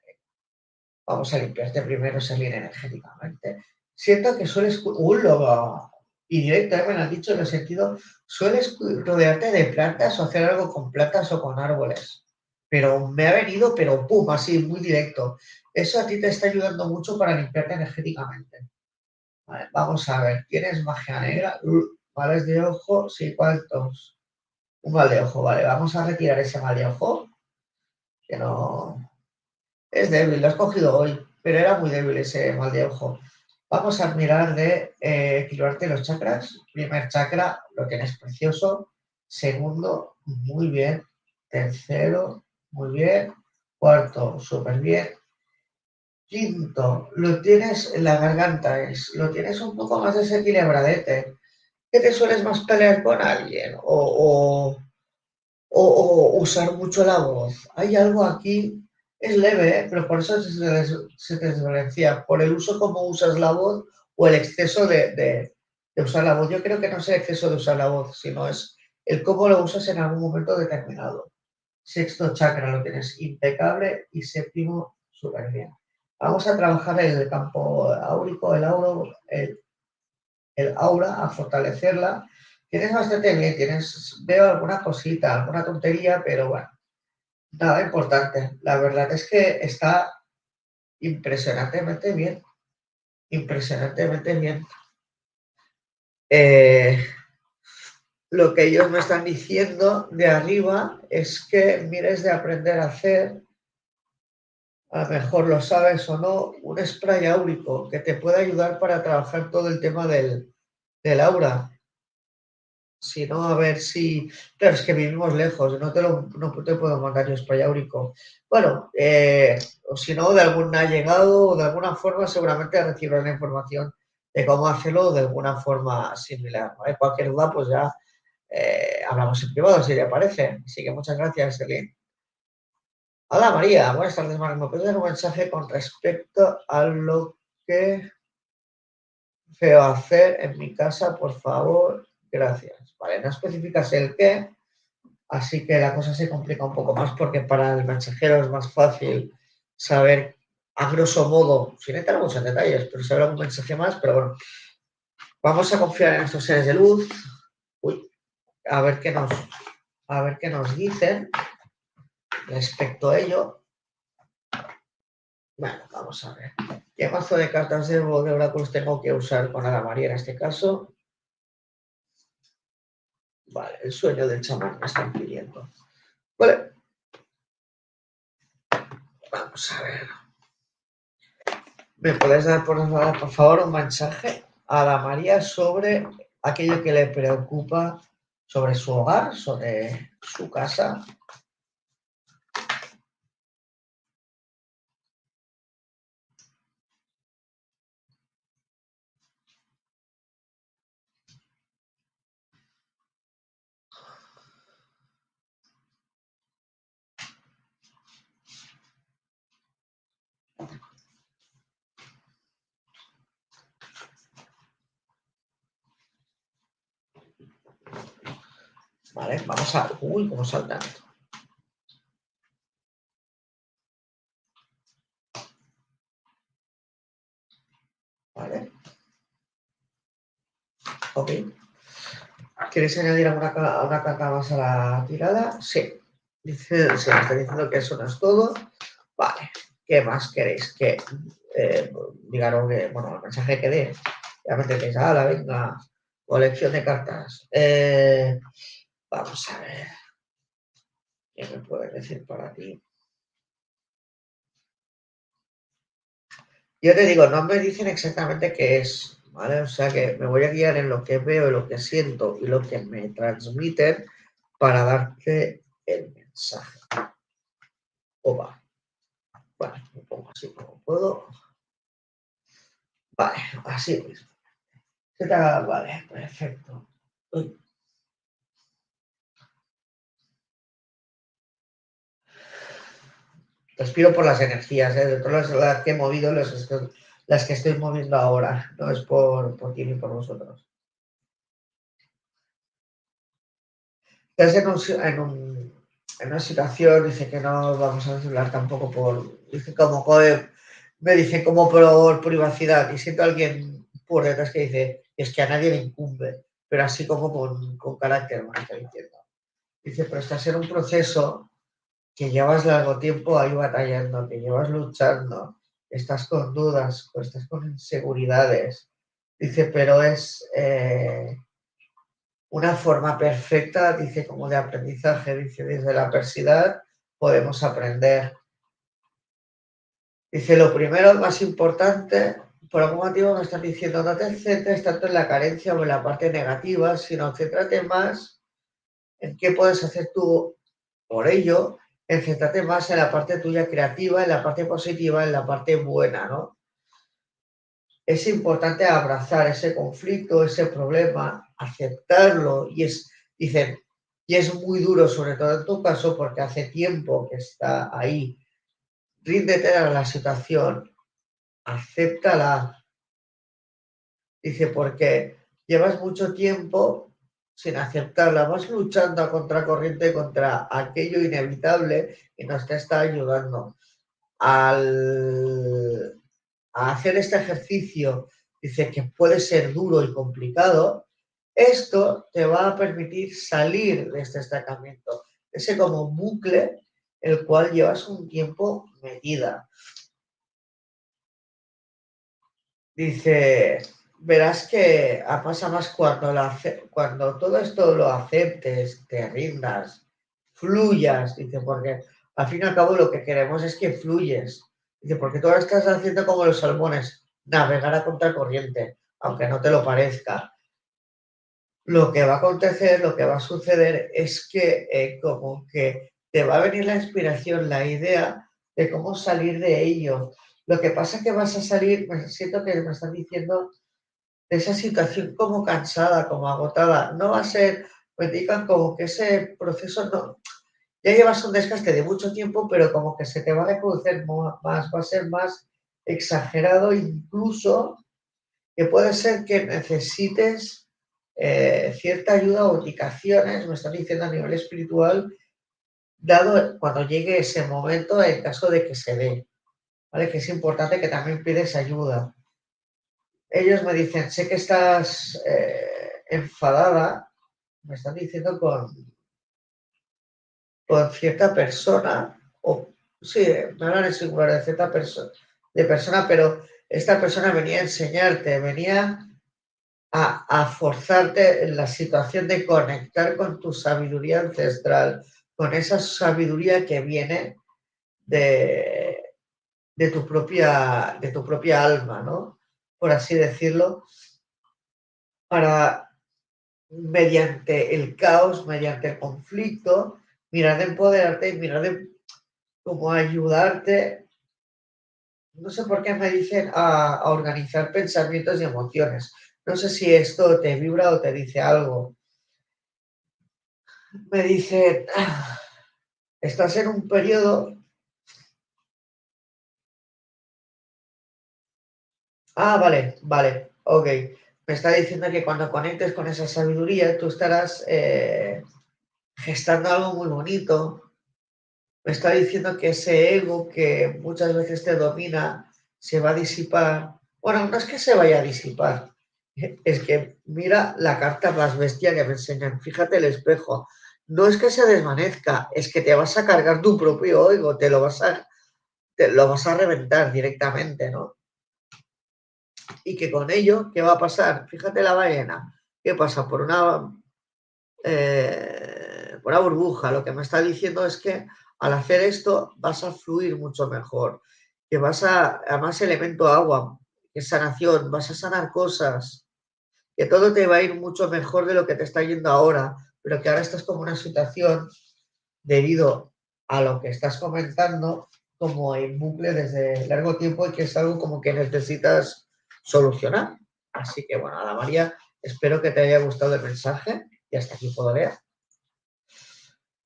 Vamos a limpiarte primero, Sherlyn, energéticamente. Siento que sueles. ¡Uh, Y directamente me han dicho en el sentido, sueles rodearte de plantas o hacer algo con plantas o con árboles. Pero me ha venido, pero pum, así, muy directo. Eso a ti te está ayudando mucho para limpiarte energéticamente vamos a ver, ¿tienes magia negra? Males de ojo, sí, ¿cuántos? Un mal de ojo, vale, vamos a retirar ese mal de ojo, que no... Es débil, lo has cogido hoy, pero era muy débil ese mal de ojo. Vamos a mirar de eh, equilibrarte los chakras. Primer chakra, lo tienes precioso. Segundo, muy bien. Tercero, muy bien. Cuarto, súper bien. Quinto, lo tienes en la garganta, es, lo tienes un poco más desequilibradete. ¿Que te sueles más pelear con alguien? O, o, usar mucho la voz. Hay algo aquí, es leve, ¿eh? pero por eso se, te diferencia, por el uso como usas la voz o el exceso de, usar la voz. Yo creo que no es el exceso de usar la voz, sino es el cómo lo usas en algún momento determinado. Sexto chakra lo tienes impecable y séptimo súper bien. Vamos a trabajar el campo áurico, el, auro, el, aura, a fortalecerla. Tienes bastante bien, tienes, veo alguna cosita, alguna tontería, pero bueno, nada importante. La verdad es que está impresionantemente bien. Impresionantemente bien. Eh, lo que ellos me están diciendo de arriba es que mires de aprender a hacer a lo mejor lo sabes o no, un spray áurico que te puede ayudar para trabajar todo el tema del, aura. Sino a ver si. Claro, es que vivimos lejos, no te, lo, no te puedo mandar yo espayáurico. Bueno, eh, o si no, de algún ha llegado o de alguna forma seguramente recibirá la información de cómo hacerlo de alguna forma similar. ¿no? Cualquier duda, pues ya eh, hablamos en privado si le parece. Así que muchas gracias, Celine. Hola María, buenas tardes, María. ¿Me puedes dar un mensaje con respecto a lo que veo hacer en mi casa, por favor? Gracias. Vale, no especificas el qué, así que la cosa se complica un poco más porque para el mensajero es más fácil saber a grosso modo, sin entrar mucho en detalles, pero saber algún mensaje más, pero bueno, vamos a confiar en estos seres de luz. Uy, a ver qué nos, a ver qué nos dicen respecto a ello. Bueno, vamos a ver. ¿Qué mazo de cartas de, de oráculos tengo que usar con la María en este caso? Vale, el sueño del chamán me están pidiendo. Vale. Vamos a ver. ¿Me puedes dar, por, por favor, un mensaje a la María sobre aquello que le preocupa sobre su hogar, sobre su casa? Vale, vamos a. Uy, cómo salta esto. Vale. Ok. ¿Quieres añadir alguna una carta más a la tirada? Sí. Se me está diciendo que eso no es todo. Vale. ¿Qué más queréis? Que eh, digan que, bueno, el mensaje que dé. Ya me tenéis, ah, la venga, colección de cartas. Eh, Vamos a ver. ¿Qué me puede decir para ti? Yo te digo, no me dicen exactamente qué es, ¿vale? O sea que me voy a guiar en lo que veo, lo que siento y lo que me transmiten para darte el mensaje. O va. Bueno, me pongo así como puedo. Vale, así mismo. Vale, perfecto. Respiro por las energías, ¿eh? de todas las que he movido, las, las que estoy moviendo ahora, no es por, por ti ni por vosotros. Estás en, un, en, una situación, dice que no vamos a hablar tampoco por, dice como, me dice como por privacidad y siento a alguien por detrás que dice, es que a nadie le incumbe, pero así como con, con carácter, me está diciendo. Dice, pero estás en un proceso que llevas largo tiempo ahí batallando, que llevas luchando, estás con dudas, estás con inseguridades. Dice, pero es eh, una forma perfecta, dice, como de aprendizaje, dice, desde la adversidad podemos aprender. Dice, lo primero, más importante, por algún motivo me están diciendo, no te centres tanto en la carencia o en la parte negativa, sino céntrate más en qué puedes hacer tú por ello Enféntate más en la parte tuya creativa, en la parte positiva, en la parte buena, ¿no? Es importante abrazar ese conflicto, ese problema, aceptarlo y es, dicen, y es muy duro, sobre todo en tu caso, porque hace tiempo que está ahí. Ríndete a la situación, acéptala. Dice, porque llevas mucho tiempo sin aceptarla, vas luchando a contracorriente contra aquello inevitable que nos te está ayudando. Al hacer este ejercicio, dice que puede ser duro y complicado, esto te va a permitir salir de este estancamiento, ese como bucle el cual llevas un tiempo metida. Dice, verás que pasa más cuando, cuando todo esto lo aceptes, te rindas, fluyas, dice, porque al fin y al cabo lo que queremos es que fluyes. Dice, porque tú ahora estás haciendo como los salmones, navegar a contracorriente, aunque no te lo parezca. lo que va a acontecer, lo que va a suceder es que eh, como que te va a venir la inspiración, la idea de cómo salir de ello. Lo que pasa es que vas a salir, siento que me están diciendo, de esa situación como cansada, como agotada. No va a ser, me digan como que ese proceso no, ya llevas un desgaste de mucho tiempo, pero como que se te va a reproducir más, va a ser más exagerado, incluso que puede ser que necesites eh, cierta ayuda o indicaciones, me están diciendo a nivel espiritual, dado cuando llegue ese momento, en caso de que se dé. ¿Vale? Que es importante que también pides ayuda. Ellos me dicen, sé que estás eh, enfadada, me están diciendo con, con cierta persona, o sí, no era en singular de cierta persona, de persona, pero esta persona venía a enseñarte, venía a, a, forzarte en la situación de conectar con tu sabiduría ancestral, con esa sabiduría que viene de, de, tu, propia, de tu propia alma, ¿no? Por así decirlo, para mediante el caos, mediante el conflicto, mirar de empoderarte y mirar de cómo ayudarte. No sé por qué me dicen a, organizar pensamientos y emociones. No sé si esto te vibra o te dice algo. Me dicen, ah, estás en un periodo... Ah, vale, vale, ok. Me está diciendo que cuando conectes con esa sabiduría, tú estarás eh, gestando algo muy bonito. Me está diciendo que ese ego que muchas veces te domina se va a disipar. Bueno, no es que se vaya a disipar, es que mira la carta más bestia que me enseñan. Fíjate el espejo. No es que se desvanezca, es que te vas a cargar tu propio ego, te lo vas a, te lo vas a reventar directamente, ¿no? Y que con ello, ¿qué va a pasar? Fíjate la ballena. ¿Qué pasa? Por una eh, una burbuja. Lo que me está diciendo es que al hacer esto vas a fluir mucho mejor, que vas a, más elemento agua, que sanación, vas a sanar cosas, que todo te va a ir mucho mejor de lo que te está yendo ahora, pero que ahora estás como una situación debido a lo que estás comentando como en bucle desde largo tiempo y que es algo como que necesitas solucionar. Así que bueno, Ana María, espero que te haya gustado el mensaje y hasta aquí puedo leer.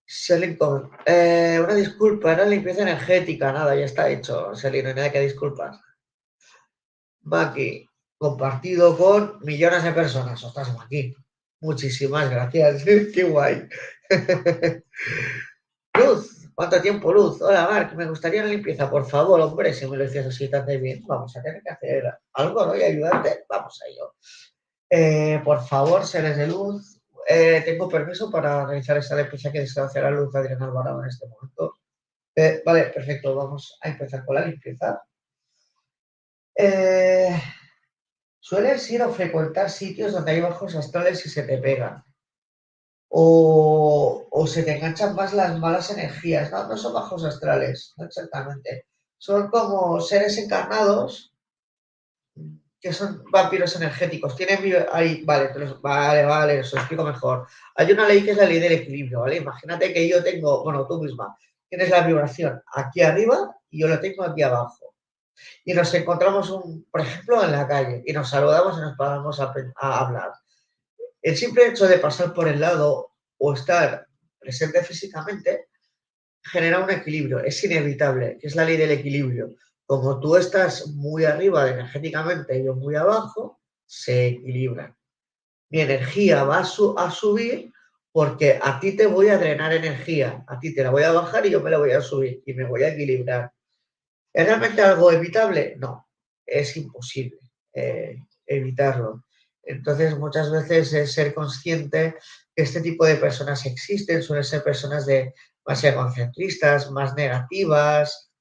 Selling eh, una disculpa, era limpieza energética, nada, ya está hecho, Selin, no hay nada que disculpar. Maki, compartido con millones de personas. Ostras, Maki, muchísimas gracias, qué guay. Luz, ¿cuánto tiempo, Luz? Hola, Mark, me gustaría una limpieza, por favor, hombre, si me lo decías así tan de bien, vamos a tener que hacer algo, ¿no? Y ayudarte, vamos a ello. Eh, por favor, seres de luz, eh, tengo permiso para realizar esta limpieza que desea hacer la luz Adrián Alvarado en este momento. Eh, vale, perfecto. Vamos a empezar con la limpieza. Sueles ir a frecuentar sitios donde hay bajos astrales y se te pegan. O, se te enganchan más las malas energías. No, no son bajos astrales, no exactamente. Son como seres encarnados que son vampiros energéticos. Tienen ahí, vale, vale, vale, os explico mejor. Hay una ley que es la ley del equilibrio, ¿vale? Imagínate que yo tengo, bueno, tú misma, tienes la vibración aquí arriba y yo la tengo aquí abajo. Y nos encontramos, un, por ejemplo, en la calle y nos saludamos y nos paramos a hablar. El simple hecho de pasar por el lado o estar presente físicamente genera un equilibrio, es inevitable, que es la ley del equilibrio como tú estás muy arriba energéticamente y yo muy abajo, se equilibran. Mi energía va a, subir porque a ti te voy a drenar energía, a ti te la voy a bajar y yo me la voy a subir y me voy a equilibrar. ¿Es realmente algo evitable? No, es imposible eh, evitarlo. Entonces, muchas veces es ser consciente que este tipo de personas existen, suelen ser personas de más egocentristas, más negativas,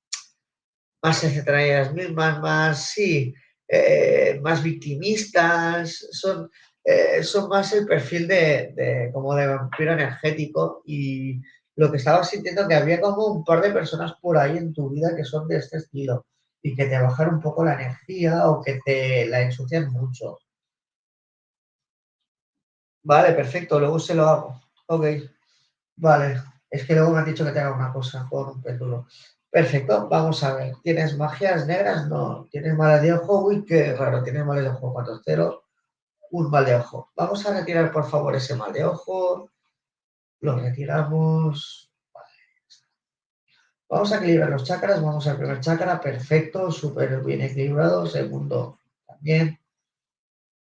más etcétera ellas mismas, más, sí, eh, más victimistas, son, eh, son más el perfil de, como de vampiro energético y lo que estaba sintiendo que había como un par de personas por ahí en tu vida que son de este estilo y que te bajan un poco la energía o que te la ensucian mucho. Vale, perfecto, luego se lo hago. Ok, vale. Es que luego me han dicho que tenga una cosa con un péndulo. Perfecto, vamos a ver. ¿Tienes magias negras? No. ¿Tienes mal de ojo? Uy, qué raro. ¿Tienes mal de ojo 4-0? Un mal de ojo. Vamos a retirar, por favor, ese mal de ojo. Lo retiramos. Vale. Vamos a equilibrar los chakras. Vamos al primer chakra. Perfecto, súper bien equilibrado. Segundo, también.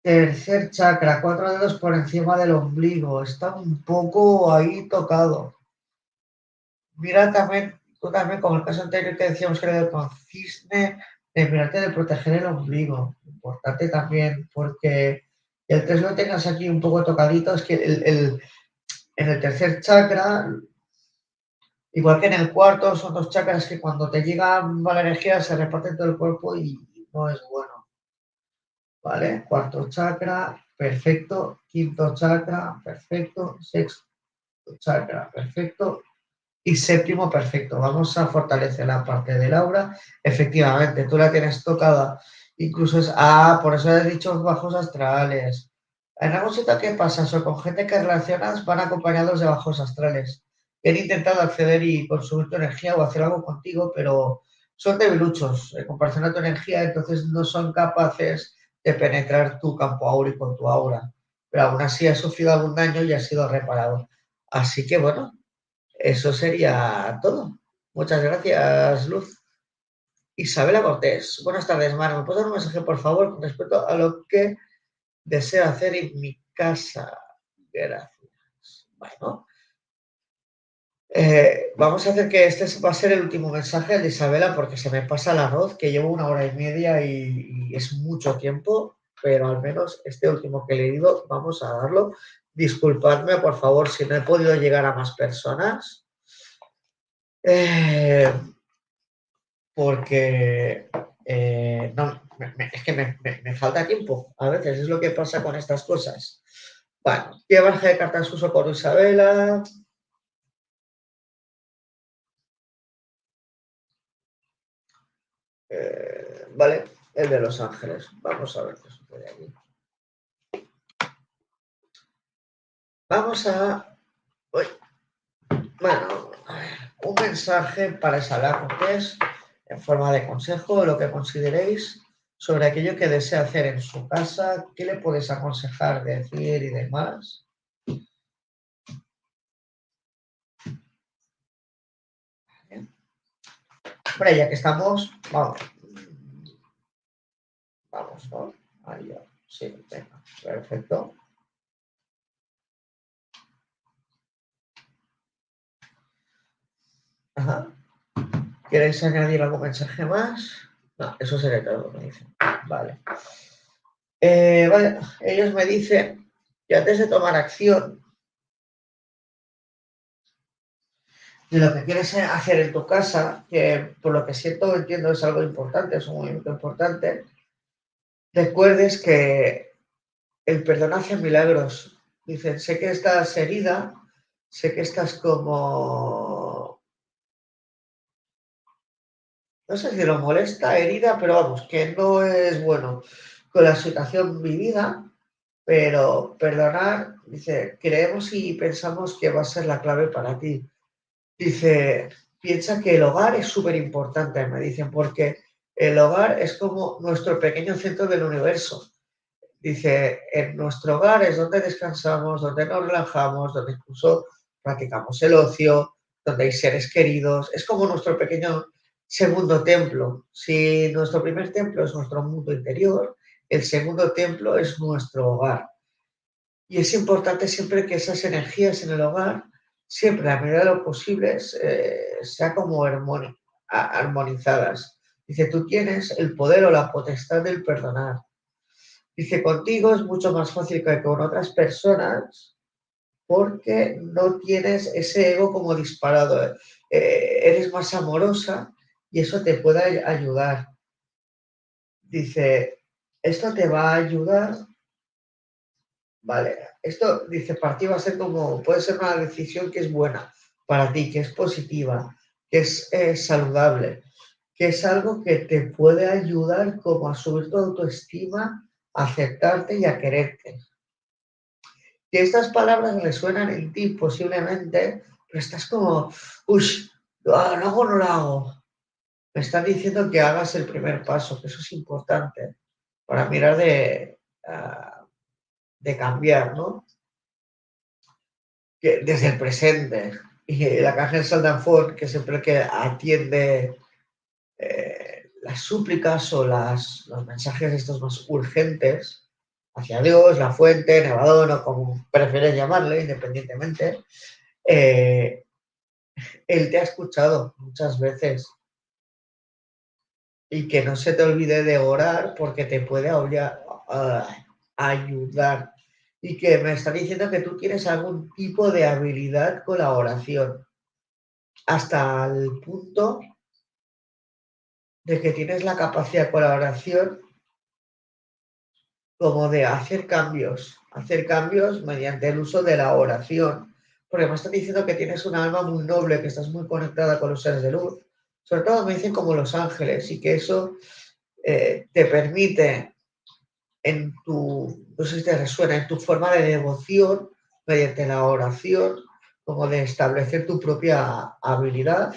Tercer chakra, cuatro dedos por encima del ombligo. Está un poco ahí tocado. Mira también, tú también, como el caso anterior que decíamos que era con cisne, de mirarte de proteger el ombligo. Importante también, porque el 3 lo tengas aquí un poco tocadito, es que el, en el tercer chakra, igual que en el cuarto, son dos chakras que cuando te llega mala energía se reparten todo el cuerpo y no es bueno. ¿Vale? Cuarto chakra, perfecto. Quinto chakra, perfecto. Sexto chakra, perfecto. Y séptimo, perfecto. Vamos a fortalecer la parte del aura. Efectivamente, tú la tienes tocada. Incluso es, ah, por eso he dicho bajos astrales. En algún sitio, ¿qué pasa? Eso, con gente que relacionas van acompañados de bajos astrales. han intentado acceder y consumir tu energía o hacer algo contigo, pero son debiluchos en comparación a tu energía, entonces no son capaces de penetrar tu campo áurico con tu aura. Pero aún así ha sufrido algún daño y ha sido reparado. Así que bueno, eso sería todo. Muchas gracias, Luz. Isabela Cortés. Buenas tardes, Mara. ¿Me puedes dar un mensaje, por favor, con respecto a lo que deseo hacer en mi casa? Gracias. Bueno, eh, vamos a hacer que este va a ser el último mensaje de Isabela porque se me pasa el arroz, que llevo una hora y media y, es mucho tiempo, pero al menos este último que he leído vamos a darlo. Disculpadme, por favor, si no he podido llegar a más personas. Eh, porque eh, no, es que me, falta tiempo. A veces es lo que pasa con estas cosas. Bueno, ¿qué baja de cartas uso con Isabela? Eh, vale, el de Los Ángeles. Vamos a ver qué sucede aquí. Vamos a. Bueno, un mensaje para esa Cortés en forma de consejo, lo que consideréis sobre aquello que desea hacer en su casa, qué le podéis aconsejar, decir y demás. Bueno, ya que estamos, vamos. Vamos, ¿no? Ahí ya. Sí, venga, perfecto. Ajá. ¿Queréis añadir algún mensaje más? No, eso sería todo me dicen. Vale. Eh, vale. Ellos me dicen que antes de tomar acción, lo que quieres hacer en tu casa, que por lo que siento, entiendo, es algo importante, es un movimiento importante, recuerdes que el perdón hace milagros. Dicen, sé que estás herida, sé que estás como... No sé si lo molesta, herida, pero vamos, que no es bueno con la situación vivida, pero perdonar, dice, creemos y pensamos que va a ser la clave para ti Dice, piensa que el hogar es súper importante, me dicen, porque el hogar es como nuestro pequeño centro del universo. Dice, en nuestro hogar es donde descansamos, donde nos relajamos, donde incluso practicamos el ocio, donde hay seres queridos. Es como nuestro pequeño segundo templo. Si nuestro primer templo es nuestro mundo interior, el segundo templo es nuestro hogar. Y es importante siempre que esas energías en el hogar siempre a medida de lo posible eh, sea como armonizadas. Dice, tú tienes el poder o la potestad del perdonar. Dice, contigo es mucho más fácil que con otras personas porque no tienes ese ego como disparado. Eh, eres más amorosa y eso te puede ayudar. Dice, esto te va a ayudar, ¿vale? esto, dice, para ti va a ser como, puede ser una decisión que es buena para ti, que es positiva, que es eh, saludable, que es algo que te puede ayudar como a subir tu autoestima, a aceptarte y a quererte. que estas palabras resuenan en ti posiblemente, pero estás como, uff, ¿lo hago o no lo hago? Me están diciendo que hagas el primer paso, que eso es importante para mirar de, ah, de cambiar, ¿no? Desde el presente. Y el arcángel Saldanford, que siempre que atiende eh, las súplicas o las, los mensajes estos más urgentes hacia Dios, la fuente, Nevadón o como prefieres llamarle, independientemente, eh, él te ha escuchado muchas veces y que no se te olvide de orar porque te puede ayudar. Y que me está diciendo que tú tienes algún tipo de habilidad con la oración. Hasta el punto de que tienes la capacidad con la oración como de hacer cambios, hacer cambios mediante el uso de la oración. Porque me están diciendo que tienes un alma muy noble, que estás muy conectada con los seres de luz sobre todo me dicen como los ángeles y que eso eh, te permite en tu, no sé si te resuena, en tu forma de devoción, mediante la oración, como de establecer tu propia habilidad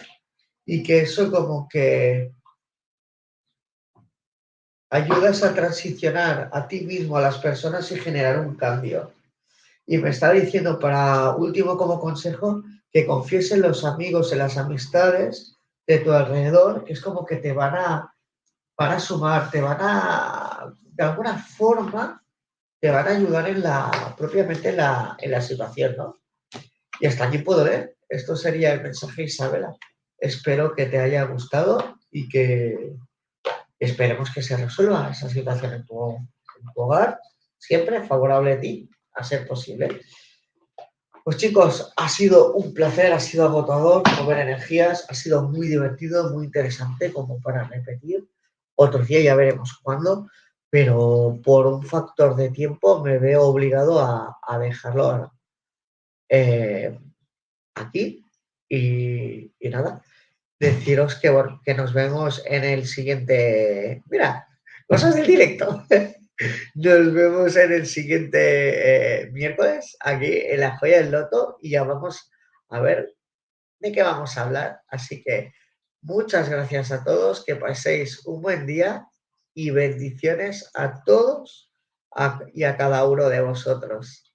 y que eso como que ayudas a transicionar a ti mismo, a las personas y generar un cambio. Y me está diciendo para último como consejo que confiesen los amigos en las amistades de tu alrededor, que es como que te van a, van a sumar, te van a, de alguna forma, te van a ayudar en la, propiamente en la, en la situación, ¿no? Y hasta aquí puedo leer. Esto sería el mensaje, Isabela. Espero que te haya gustado y que esperemos que se resuelva esa situación en tu, en tu hogar, siempre favorable a ti, a ser posible. Pues chicos, ha sido un placer, ha sido agotador mover energías, ha sido muy divertido, muy interesante como para repetir. Otro día ya veremos cuándo, pero por un factor de tiempo me veo obligado a, dejarlo eh, aquí. Y, nada, deciros que, que nos vemos en el siguiente... Mira, cosas del directo. Nos vemos en el siguiente eh, miércoles aquí en la joya del loto y ya vamos a ver de qué vamos a hablar. Así que muchas gracias a todos, que paséis un buen día y bendiciones a todos y a cada uno de vosotros.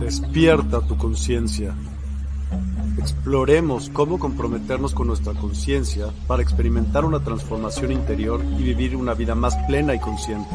Despierta tu conciencia. Exploremos cómo comprometernos con nuestra conciencia para experimentar una transformación interior y vivir una vida más plena y consciente.